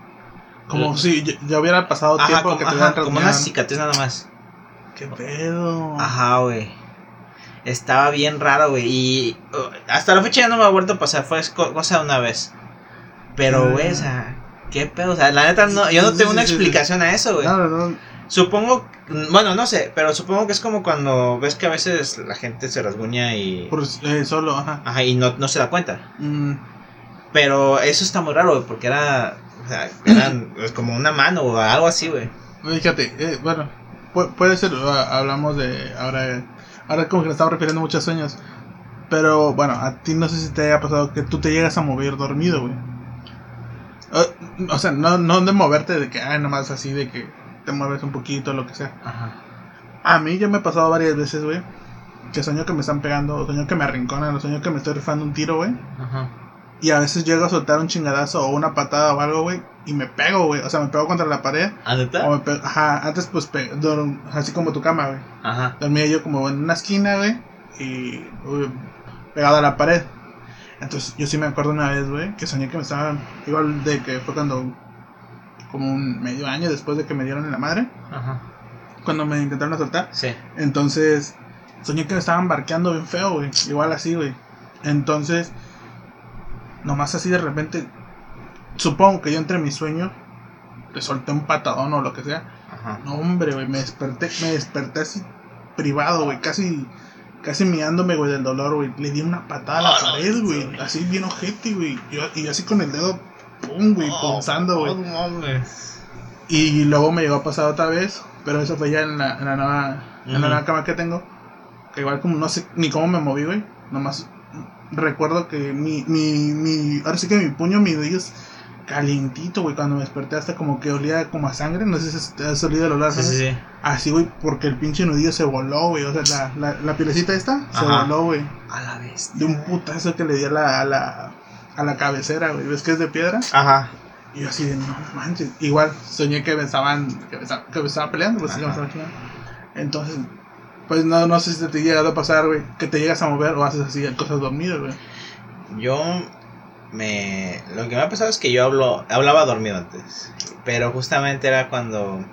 Como si ya, ya hubiera pasado Ajá, tiempo como, que te ajá, como una cicatriz nada más. ¿Qué pedo? Ajá, güey. Estaba bien raro, güey. Y uh, hasta la fecha ya no me ha vuelto a pasar. Fue co- cosa de una vez. Pero, güey, o sea, ¿qué pedo? O sea, la neta, no, yo no tengo una explicación a eso, güey. No, no, no. Supongo, bueno, no sé, pero supongo que es como cuando ves que a veces la gente se rasguña y. Por, eh, solo, ajá. Ajá, y no, no se da cuenta. Mm, Pero eso está muy raro, porque era. O sea, eran pues, como una mano o algo así, güey. Fíjate, eh, bueno, pu- puede ser, ah, hablamos de, ahora, ahora como que le estamos refiriendo a muchos sueños, pero bueno, a ti no sé si te haya pasado que tú te llegas a mover dormido, güey. O, o sea, no, no de moverte de que, ay, nomás así de que te mueves un poquito, lo que sea. Ajá. A mí ya me ha pasado varias veces, güey, que sueño que me están pegando, o sueño que me arrinconan, o sueño que me estoy rifando un tiro, güey. Ajá. Y a veces llego a soltar un chingadazo o una patada o algo, güey, y me pego, güey. O sea, me pego contra la pared. ¿Ah, Ajá, antes pues así como tu cama, güey. Ajá. Dormía yo como en una esquina, güey, y pegado a la pared. Entonces yo sí me acuerdo una vez, güey, que soñé que me estaban, igual de que fue cuando, como un medio año después de que me dieron en la madre, Ajá. cuando me intentaron asaltar. Sí. Entonces, soñé que me estaban barqueando bien feo, güey. Igual así, güey. Entonces, nomás así de repente, supongo que yo entre mi sueño, le solté un patadón o lo que sea. Ajá. No, hombre, güey, me desperté, me desperté así privado, güey, casi, casi miándome, güey, del dolor, güey. Le di una patada a la Ah, pared, güey, así bien ojete, güey. Y yo- Y yo así con el dedo, pum, güey, punzando, güey. Y luego me llegó a pasar otra vez, pero eso fue ya en la, en la nueva, en la nueva cama que tengo. Que igual como no sé ni cómo me moví, güey. Nomás recuerdo que mi, mi, mi, ahora sí que mi puño, mi dedo es calientito, güey. Cuando me desperté hasta como que olía como a sangre, no sé si te has olido el olor, Sí, ¿sabes? sí, sí. Así, güey, porque el pinche nudillo se voló, güey. O sea, la, la, la pielecita esta se voló, güey. A la vez. De un putazo que le di a la, a la, a la cabecera, güey. ¿Ves que es de piedra? Ajá. Y yo así de, no manches. Igual, soñé que me estaban, que me estaban, que me estaban peleando, pues que me estaban chingando. Entonces, pues no, no sé si te ha llegado a pasar, güey, que te llegas a mover o haces así cosas dormidas, güey. Yo me. Lo que me ha pasado es que yo hablo, hablaba dormido antes. Pero justamente era cuando.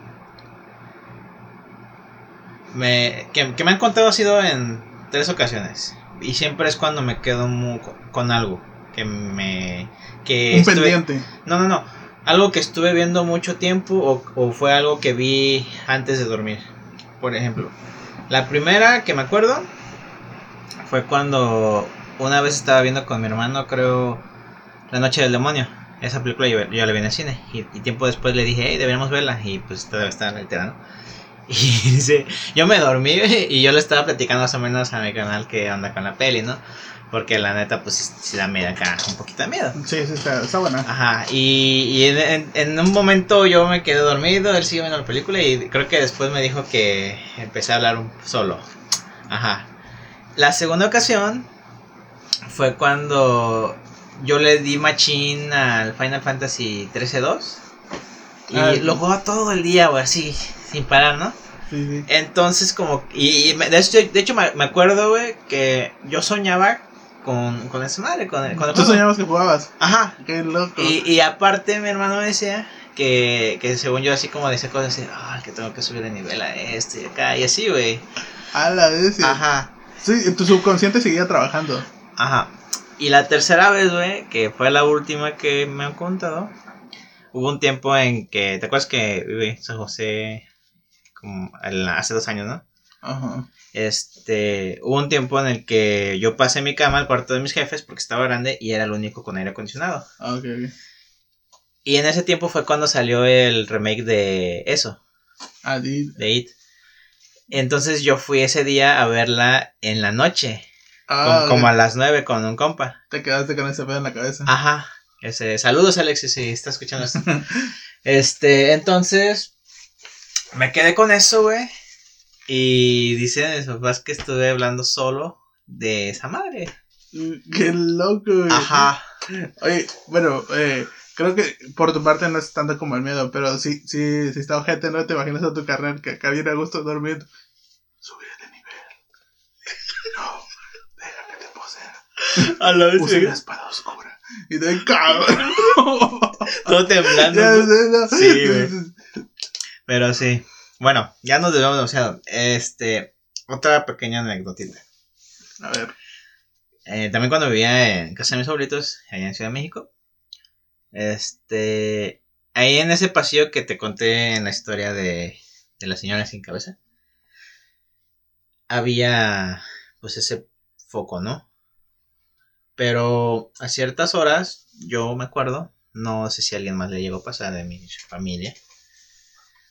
Me, que, que me han contado ha sido en tres ocasiones. Y siempre es cuando me quedo mu- con algo. Que me. Que Un estuve- pendiente. No, no, no. Algo que estuve viendo mucho tiempo o, o fue algo que vi antes de dormir. Por ejemplo, la primera que me acuerdo fue cuando una vez estaba viendo con mi hermano, creo, La Noche del Demonio. Esa película yo, yo la vi en el cine. Y, y tiempo después le dije, hey, deberíamos verla. Y pues todavía estaba en la litera, ¿no? Y dice, yo me dormí y yo le estaba platicando más o menos a mi canal que anda con la peli, ¿no? Porque la neta, pues sí, sí da miedo acá, un poquito de miedo. Sí, sí, está, está buena. Ajá, y, y en, en- en un momento yo me quedé dormido, él siguió viendo la película y creo que después me dijo que empecé a hablar un- solo. Ajá. La segunda ocasión fue cuando yo le di machín al Final Fantasy 13-2 y Ah, lo jugaba todo el día, güey, así, sin parar, ¿no? Sí, sí. Entonces, como. Y, y de hecho, de hecho me, acuerdo, güey, que yo soñaba con, con esa madre, con el, con el Tú juego. soñabas que jugabas. Ajá. Qué loco. Y, y aparte, mi hermano decía que, que según yo, así como decía cosas así, ah, que tengo que subir de nivel a este y acá, y así, güey. A la vez. Sí. Ajá, Sí, tu subconsciente seguía trabajando. ajá. Y la tercera vez, güey, que fue la última que me han contado, hubo un tiempo en que, ¿te acuerdas que vive San José como hace dos años, no? Ajá. Este, hubo un tiempo en el que yo pasé mi cama al cuarto de mis jefes porque estaba grande y era el único con aire acondicionado. Ah, ok, ok. Y en ese tiempo fue cuando salió el remake de eso, Ah, di- de It. Entonces yo fui ese día a verla en la noche, ah, como, a las 9 con un compa. Te quedaste con ese pedo en la cabeza. Ajá. Ese, saludos Alexis si está escuchando esto. Este, entonces me quedé con eso, güey. Y dicen mis papás que estuve hablando solo de esa madre. Qué loco, güey. Ajá. Oye, bueno, eh, creo que por tu parte no es tanto como el miedo, pero sí, sí, si está ojete, ¿no? Te imaginas a tu carnal que acá viene a gusto durmiendo. Subir de nivel. No, deja que te posea. A la Usa la espada oscura. Y te cabrón. Todo temblando. Ya ¿no? Sí, güey. Pero sí. Bueno, ya nos debemos demasiado. Este, otra pequeña anécdotita. A ver. Eh, también cuando vivía en casa de mis abuelitos, allá en Ciudad de México. Este, ahí en ese pasillo que te conté en la historia de, de la señora sin cabeza, había pues ese foco, ¿no? Pero a ciertas horas, yo me acuerdo, no sé si a alguien más le llegó a pasar de mi familia.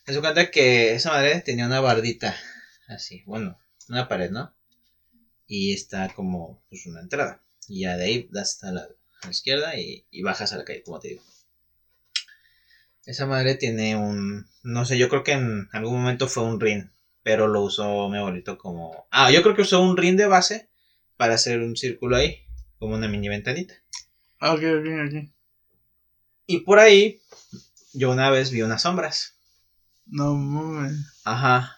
Se cuenta que esa madre tenía una bardita, así, bueno, una pared, ¿no? Y está como pues una entrada. Y ya de ahí das la, a la izquierda y, y bajas a la calle, como te digo. Esa madre tiene un, no sé, yo creo que en algún momento fue un ring, pero lo usó mi abuelito como... Ah, yo creo que usó un ring de base para hacer un círculo ahí, como una mini ventanita. Ah, ok, ok, ok. Y por ahí, yo una vez vi unas sombras. No mames. Ajá.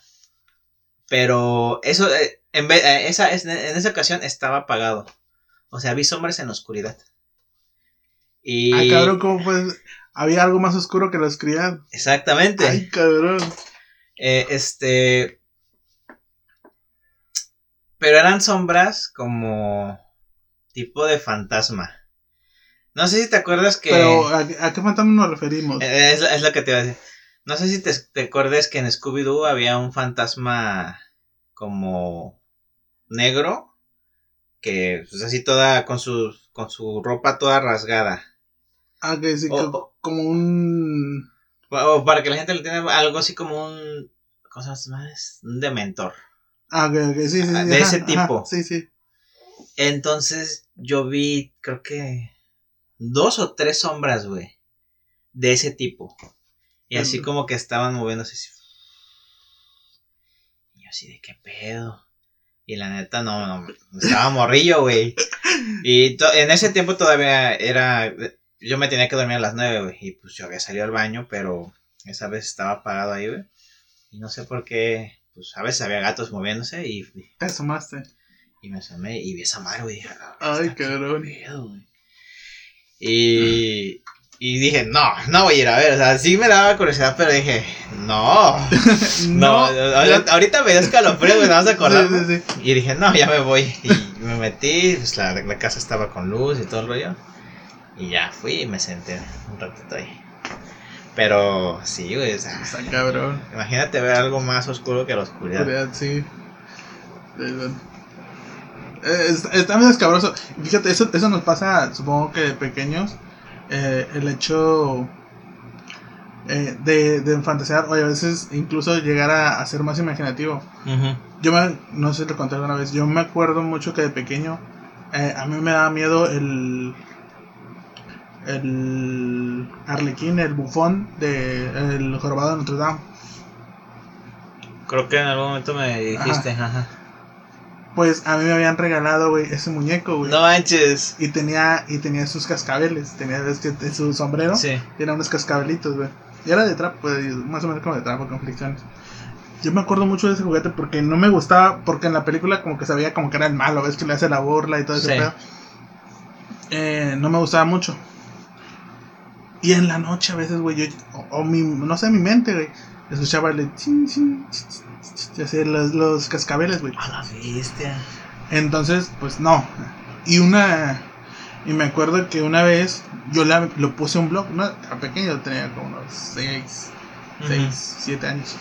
Pero eso, eh, en, vez, eh, esa, es- en esa ocasión estaba apagado. O sea, vi sombras en la oscuridad. Y... Ah, cabrón, ¿cómo pues? Había algo más oscuro que la oscuridad. Exactamente. Ay, cabrón. Eh, este... Pero eran sombras como tipo de fantasma. No sé si te acuerdas que... Pero, ¿a, a qué fantasma nos referimos? Es, es lo que te iba a decir. No sé si te, te acuerdas que en Scooby-Doo había un fantasma como negro. Que pues así toda con su, con su ropa toda rasgada. Ah, que sí, o- como un... O, para que la gente le tenga algo así como un... ¿Cómo se llama? Es Un dementor. Ah, ok, ok, sí, sí, sí. De ese ajá, tipo. sí, sí. Entonces yo vi, creo que dos o tres sombras, güey. De ese tipo. Y así como que estaban moviéndose así. Y yo así de qué pedo. Y la neta no, no estaba morrillo, güey. Y en ese tiempo todavía era... Yo me tenía que dormir a las nueve, güey. Y pues yo había salido al baño, pero esa vez estaba apagado ahí, güey. Y no sé por qué, pues a veces había gatos moviéndose y Te asomaste. y me asomé y vi esa madre, güey. "Ah, Ay, cabrón. qué pedo, güey". Y, y dije, no, no voy a ir a ver. O sea, sí me daba curiosidad, pero dije, no. No, ahorita, ahorita me dio escalofrío, güey, nada más de acordarme. Sí, sí, sí. Y dije, no, ya me voy. Y me metí, pues la, la casa estaba con luz y todo el rollo. Y ya fui y me senté un ratito ahí. Pero sí, güey, o sea, Está cabrón. imagínate ver algo más oscuro que la oscuridad. Oscuridad, sí. Eh, es- Está muy escabroso. Fíjate, eso, eso nos pasa, supongo que de pequeños. Eh, el hecho eh, de, de fantasear, o a veces incluso llegar a, a ser más imaginativo. Yo me, no sé si te conté alguna vez, yo me acuerdo mucho que de pequeño eh, a mí me daba miedo el el arlequín, el bufón de el jorobado de Notre Dame. Creo que en algún momento me dijiste, ajá. Pues a mí me habían regalado, güey, ese muñeco, güey. No manches. Y tenía y tenía sus cascabeles, tenía ves que en su sombrero, Sí. tenía unos cascabelitos, güey. Y era de trapo, pues, más o menos como de trapo con fricciones. Yo me acuerdo mucho de ese juguete porque no me gustaba, porque en la película como que sabía como que era el malo, ves que le hace la burla y todo ese Sí. pedo. Eh, no me gustaba mucho. Y en la noche a veces, güey, yo, o, o mi, no sé, mi mente, güey, escuchaba el chin, chin, chin, chin, así los, los cascabeles, güey. A la bestia. Entonces, pues no. Y una. Y me acuerdo que una vez yo la, lo puse en un blog, no, era pequeño, tenía como unos 6, 6, 7 años.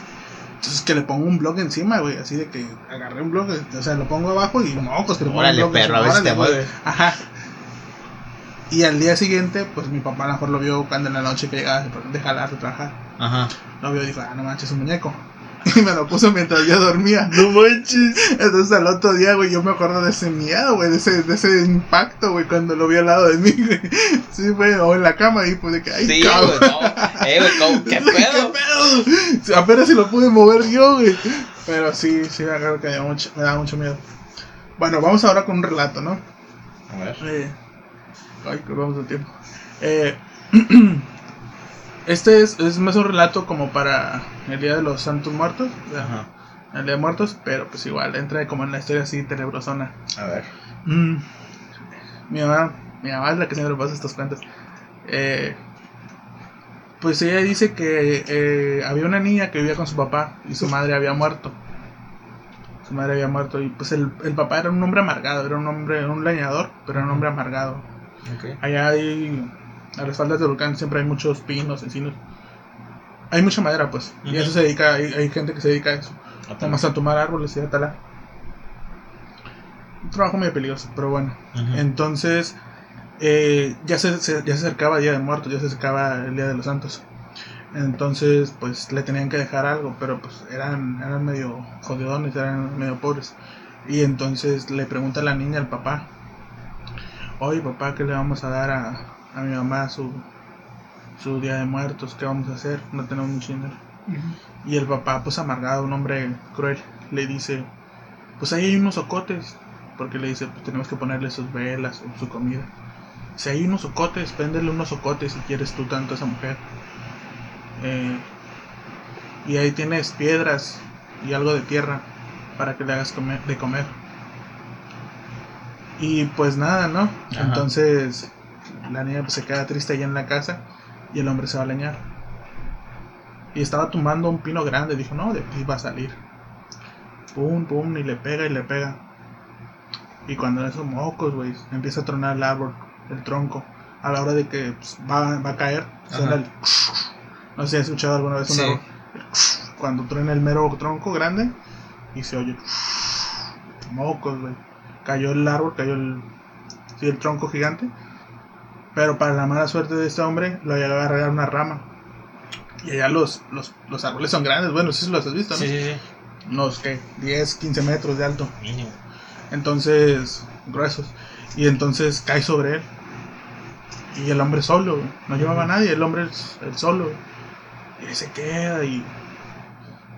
Entonces que le pongo un blog encima, güey, así de que agarré un blog, o sea, lo pongo abajo y no, pues que le pongo un Órale, blog perro, a si te mueve. Ajá. Y al día siguiente, pues mi papá a lo mejor lo vio cuando en la noche que llegaba de jalar, de trabajar. Ajá. Lo vio y dijo, ah, no manches, un muñeco. Y me lo puso mientras yo dormía. No manches. Entonces al otro día, güey, yo me acuerdo de ese miedo, güey, de ese, de ese impacto, güey, cuando lo vi al lado de mí, güey. Sí, güey, o en la cama y pues de que, ay, Sí, cabrón. güey, no. Eh, güey. ¿qué pedo? pedo? Apenas si lo pude mover yo, güey. Pero sí, sí, me acuerdo que había mucho- me daba mucho miedo. Bueno, vamos ahora con un relato, ¿no? A ver. Eh, ay, que vamos de tiempo. Eh, este es, es más un relato como para el Día de los Santos Muertos. Ajá. El Día de Muertos, pero pues igual entra como en la historia así tenebrosona. A ver. Mm, mi mamá, mi mamá es la que siempre pasa estos cuentos. Eh, pues ella dice que eh, había una niña que vivía con su papá y su madre había muerto. Su madre había muerto y pues el, el papá era un hombre amargado, era un hombre, un leñador, pero era un hombre amargado. Ok. Allá hay, a las faldas del volcán siempre hay muchos pinos, encinos. Hay mucha madera pues, y eso se dedica, hay, hay gente que se dedica a eso. Nomás a tomar árboles y a talar. Un trabajo medio peligroso, pero bueno. Entonces, eh, ya, se, se- ya se acercaba el Día de Muertos, ya se acercaba el Día de los Santos. Entonces, pues le tenían que dejar algo, pero pues eran, eran medio jodidones, eran medio pobres. Y entonces le pregunta a la niña al papá, oye papá, ¿qué le vamos a dar a, a mi mamá su, su Día de Muertos? ¿Qué vamos a hacer? No tenemos mucho dinero. Y el papá, pues amargado, un hombre cruel, le dice, pues ahí hay unos ocotes, porque le dice, pues tenemos que ponerle sus velas o su comida. Si hay unos ocotes, véndele unos ocotes si quieres tú tanto a esa mujer. Eh, y ahí tienes piedras y algo de tierra para que le hagas comer, de comer. Y pues nada, ¿no? Ajá. Entonces la niña pues, se queda triste allá en la casa y el hombre se va a leñar. Y estaba tumbando un pino grande. Dijo, no, de va a salir. Pum, pum, y le pega y le pega. Y cuando esos mocos, güey, empieza a tronar el árbol, el tronco. A la hora de que pues, va, va a caer, suena Ajá. el. No sé si has escuchado alguna vez un Sí. árbol. Cuando truena el mero tronco grande y se oye. Mocos, güey. Cayó el árbol, cayó el. Sí, el tronco gigante. Pero para la mala suerte de este hombre, lo llegó a agarrar una rama. Y allá los, los, los árboles son grandes, bueno, sí los has visto, ¿no? Sí, sí, sí. Unos, ¿qué? 10, 15 metros de alto. Mínimo. Entonces, gruesos. Y entonces cae sobre él. Y el hombre solo, güey. no llevaba a nadie, el hombre es el solo. güey. Y ahí se queda y,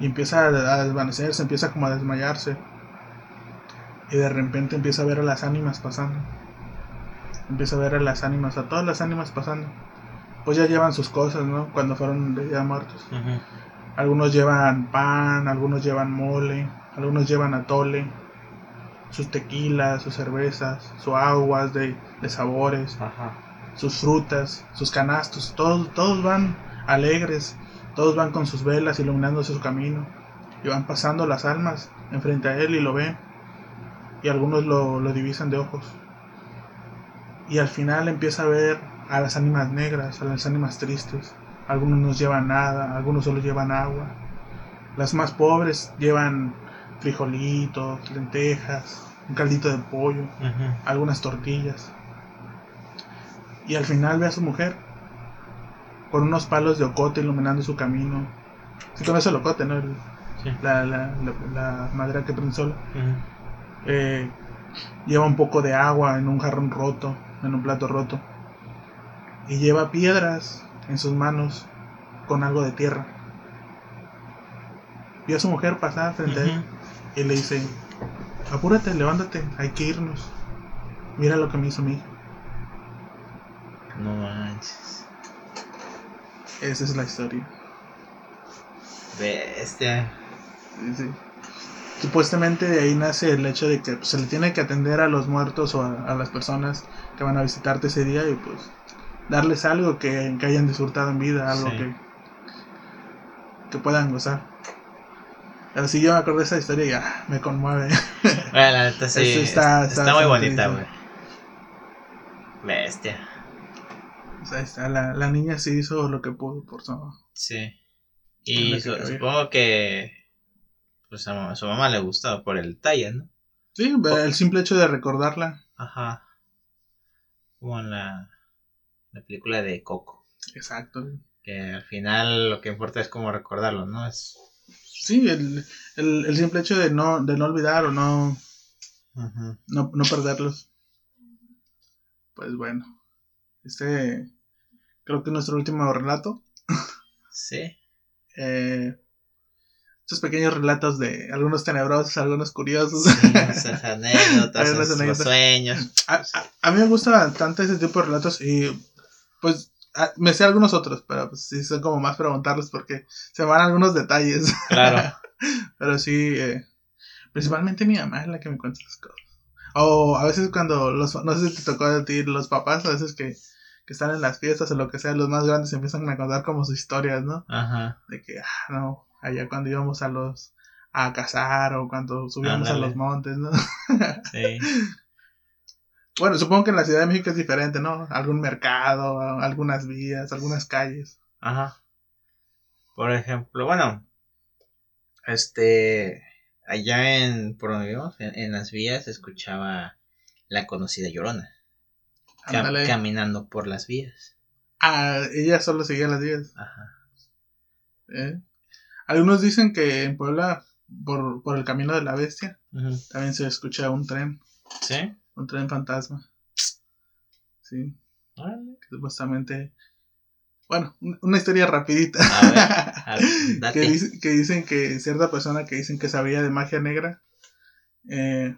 y empieza a, a desvanecerse, empieza como a desmayarse. Y de repente empieza a ver a las ánimas pasando. Empieza a ver a las ánimas, a todas las ánimas pasando. Pues ya llevan sus cosas, ¿no? Cuando fueron de ya muertos. Algunos llevan pan, algunos llevan mole, algunos llevan atole, sus tequilas, sus cervezas, sus aguas de, de sabores, Ajá. sus frutas, sus canastos. Todos, todos van alegres, todos van con sus velas iluminando su camino. Y van pasando las almas enfrente a él y lo ven. Y algunos lo, lo divisan de ojos. Y al final empieza a ver a las ánimas negras, a las ánimas tristes. Algunos no llevan nada, algunos solo llevan agua. Las más pobres llevan frijolitos, lentejas, un caldito de pollo, algunas tortillas. Y al final ve a su mujer con unos palos de ocote iluminando su camino. Si conoce el ocote, ¿no? El- Sí. la, la, la, la madera que prende sola. Eh, lleva un poco de agua en un jarrón roto, en un plato roto. Y lleva piedras en sus manos con algo de tierra. Vio a su mujer pasar frente a él y le dice, apúrate, levántate, hay que irnos. Mira lo que me hizo mi hija. No manches. Esa es la historia. Bestia. Sí, sí. Supuestamente de ahí nace el hecho de que pues, se le tiene que atender a los muertos o a, a las personas que van a visitarte ese día y pues darles algo que, que hayan disfrutado en vida, algo Sí. que, que puedan gozar. Pero si yo me acuerdo de esa historia y ah, me conmueve. Bueno, la neta sí. Eso está- está, está muy bonita, güey. Bestia. O sea, ahí está, la, la niña sí hizo lo que pudo por su... Sí. Es Y que supongo que pues a su mamá le gustaba por el detalle, ¿no? Sí, el simple hecho de recordarla. Ajá. Como en la, la película de Coco. Exacto. Que al final lo que importa es como recordarlo, ¿no? Es... Sí, el, el, el simple hecho de no, de no olvidar o no, no, no perderlos. Pues bueno. Este creo que es nuestro último relato. Sí. Eh, estos pequeños relatos de algunos tenebrosos, algunos curiosos. Sí, esas anécdotas, esos sueños. A, mí me gusta tanto ese tipo de relatos y pues me sé algunos otros, pero pues sí son como más preguntarles porque se van algunos detalles. Claro. pero sí, eh, principalmente mi mamá es la que me cuenta las cosas. O a veces cuando los, no sé si te tocó a ti, los papás, a veces que, que están en las fiestas o lo que sea, los más grandes empiezan a contar como sus historias, ¿no? Ajá. De que, ah, no, allá cuando íbamos a los, a cazar o cuando subíamos a los montes, ¿no? sí. Bueno, supongo que en la Ciudad de México es diferente, ¿no? Algún mercado, algunas vías, algunas calles. Ajá. Por ejemplo, bueno, este, allá en, por donde vivimos, en, las vías, escuchaba la conocida Llorona. caminando por las vías. Ah, ella solo seguía las vías. Ajá. ¿Eh? Algunos dicen que en Puebla, por, por el camino de la bestia, también se escucha un tren. ¿Sí? Un tren fantasma. Sí. supuestamente... Bueno, una historia rapidita. A ver, que, que, dicen que cierta persona que dicen que sabía de magia negra eh,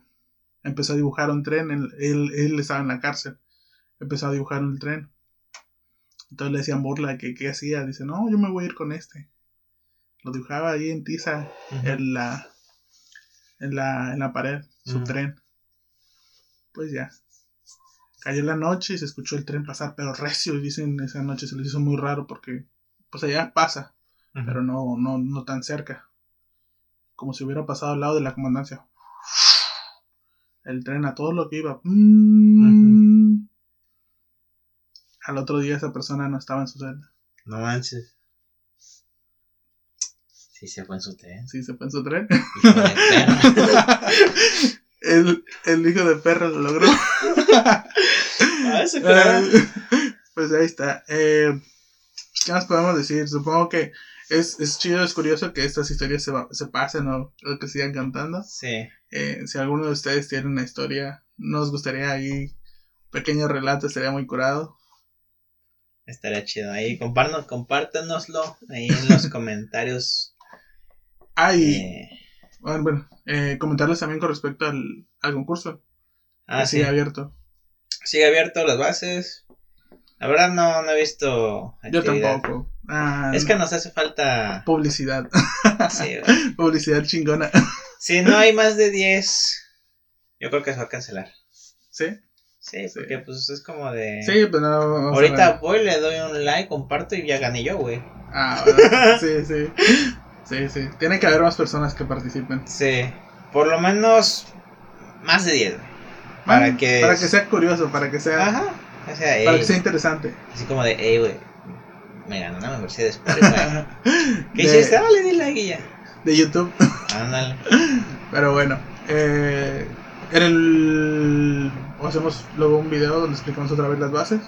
empezó a dibujar un tren. Él, él, estaba en la cárcel. Empezó a dibujar un tren. Entonces le decían burla que qué hacía. Dice, no, yo me voy a ir con este. Lo dibujaba ahí en tiza, en, la, en, la, en la pared, su tren. Pues ya. Cayó la noche y se escuchó el tren pasar, pero recio. Y dicen esa noche se les hizo muy raro porque, pues allá pasa, pero no, no, no tan cerca. Como si hubiera pasado al lado de la comandancia. El tren a todo lo que iba. Mm. Al otro día esa persona no estaba en su celda. No manches. Sí, se fue en su tren. Sí, se fue en su tren. el, el hijo de perro lo logró. Ah, pues ahí está. Eh, ¿Qué más podemos decir? Supongo que es, es chido, es curioso que estas historias se, se pasen o, que sigan cantando. Sí. Eh, si alguno de ustedes tiene una historia, nos gustaría ahí pequeño relato, estaría muy curado. Estaría chido. Ahí compártanoslo ahí en los comentarios. Ah, eh, bueno, eh, comentarles también con respecto al, al concurso. Ah, sí. abierto. Sigue abierto las bases. La verdad no, no he visto. Yo tampoco. Ah, es que nos hace falta. Publicidad. Sí, Publicidad chingona. Si no hay más de 10, yo creo que se va a cancelar. ¿Sí? Sí, porque pues es como de. Sí, pero pues, no. Ahorita voy, le doy un like, comparto y ya gané yo, güey. Ah, sí, sí. Sí, sí. Tiene que haber más personas que participen. Sí. Por lo menos más de 10. Para que... Para que sea curioso, para que sea... Ajá. O sea, para que sea interesante. Así como de, hey, güey, me ganó una Spotify. ¿Qué hiciste? Ah, le di la guía. De YouTube. Ándale. Pero bueno, eh, en el... O hacemos luego un video donde explicamos otra vez las bases.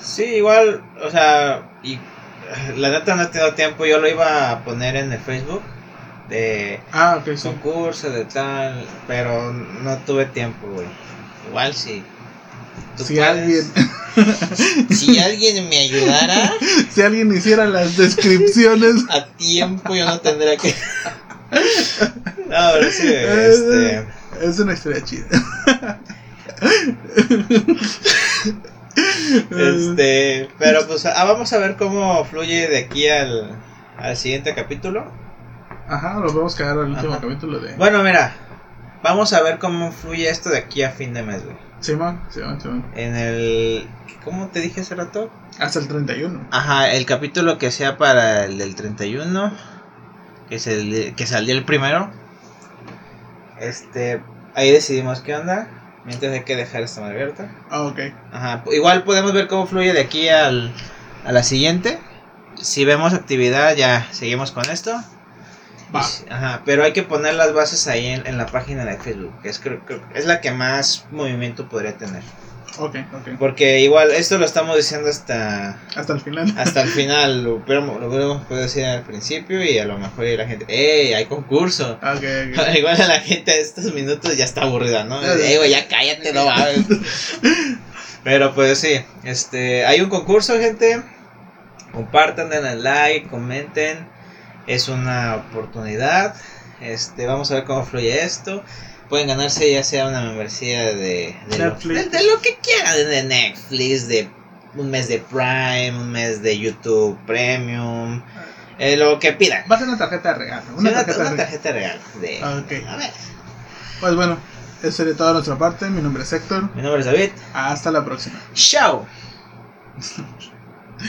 Sí, igual, o sea, y la neta no he tenido tiempo, yo lo iba a poner en el Facebook de ah, okay, sí. de tal, pero no tuve tiempo, güey. Igual si si alguien si alguien me ayudara si alguien hiciera las descripciones a tiempo yo no tendría que no pero sí este es una historia chida este pero pues ah, vamos a ver cómo fluye de aquí al al siguiente capítulo Ajá, nos vamos a quedar al último capítulo de. Bueno, mira, vamos a ver cómo fluye esto de aquí a fin de mes, güey. Simón, Simón, Simón. En el. ¿Cómo te dije hace rato? Hasta el 31. Ajá, el capítulo que sea para el del 31, que, es el, que salió el primero. Este. Ahí decidimos qué onda. Mientras hay que dejar esta abierta. Ah, ok. Ajá, igual podemos ver cómo fluye de aquí al, a la siguiente. Si vemos actividad, ya seguimos con esto. Va. Ajá, pero hay que poner las bases ahí en, en la página de Facebook, que es, creo, creo- es la que más movimiento podría tener. Ok, ok. Porque igual, esto lo estamos diciendo hasta, Hasta el final. hasta el final, lo hubiéramos, lo podido decir al principio y a lo mejor la gente, ¡Ey, hay concurso! Ok, ok. Igual a la gente de estos minutos ya está aburrida, ¿no? ¡Ey, güey, ya cállate, no mames! Pero pues sí, este, hay un concurso, gente. Compartan, denle like, comenten. Es una oportunidad. Este, vamos a ver cómo fluye esto. Pueden ganarse ya sea una membresía de, de, lo, de- de que quieran, de, de Netflix, de un mes de Prime, un mes de YouTube Premium, eh, lo que pidan. Va a ser una tarjeta de regalo. Sí, Una Una, tarjeta de una regalo. tarjeta real. De, Ok. A ver, Pues bueno, eso sería toda nuestra parte. Mi nombre es Héctor. mi nombre es David. Hasta la próxima. Chao.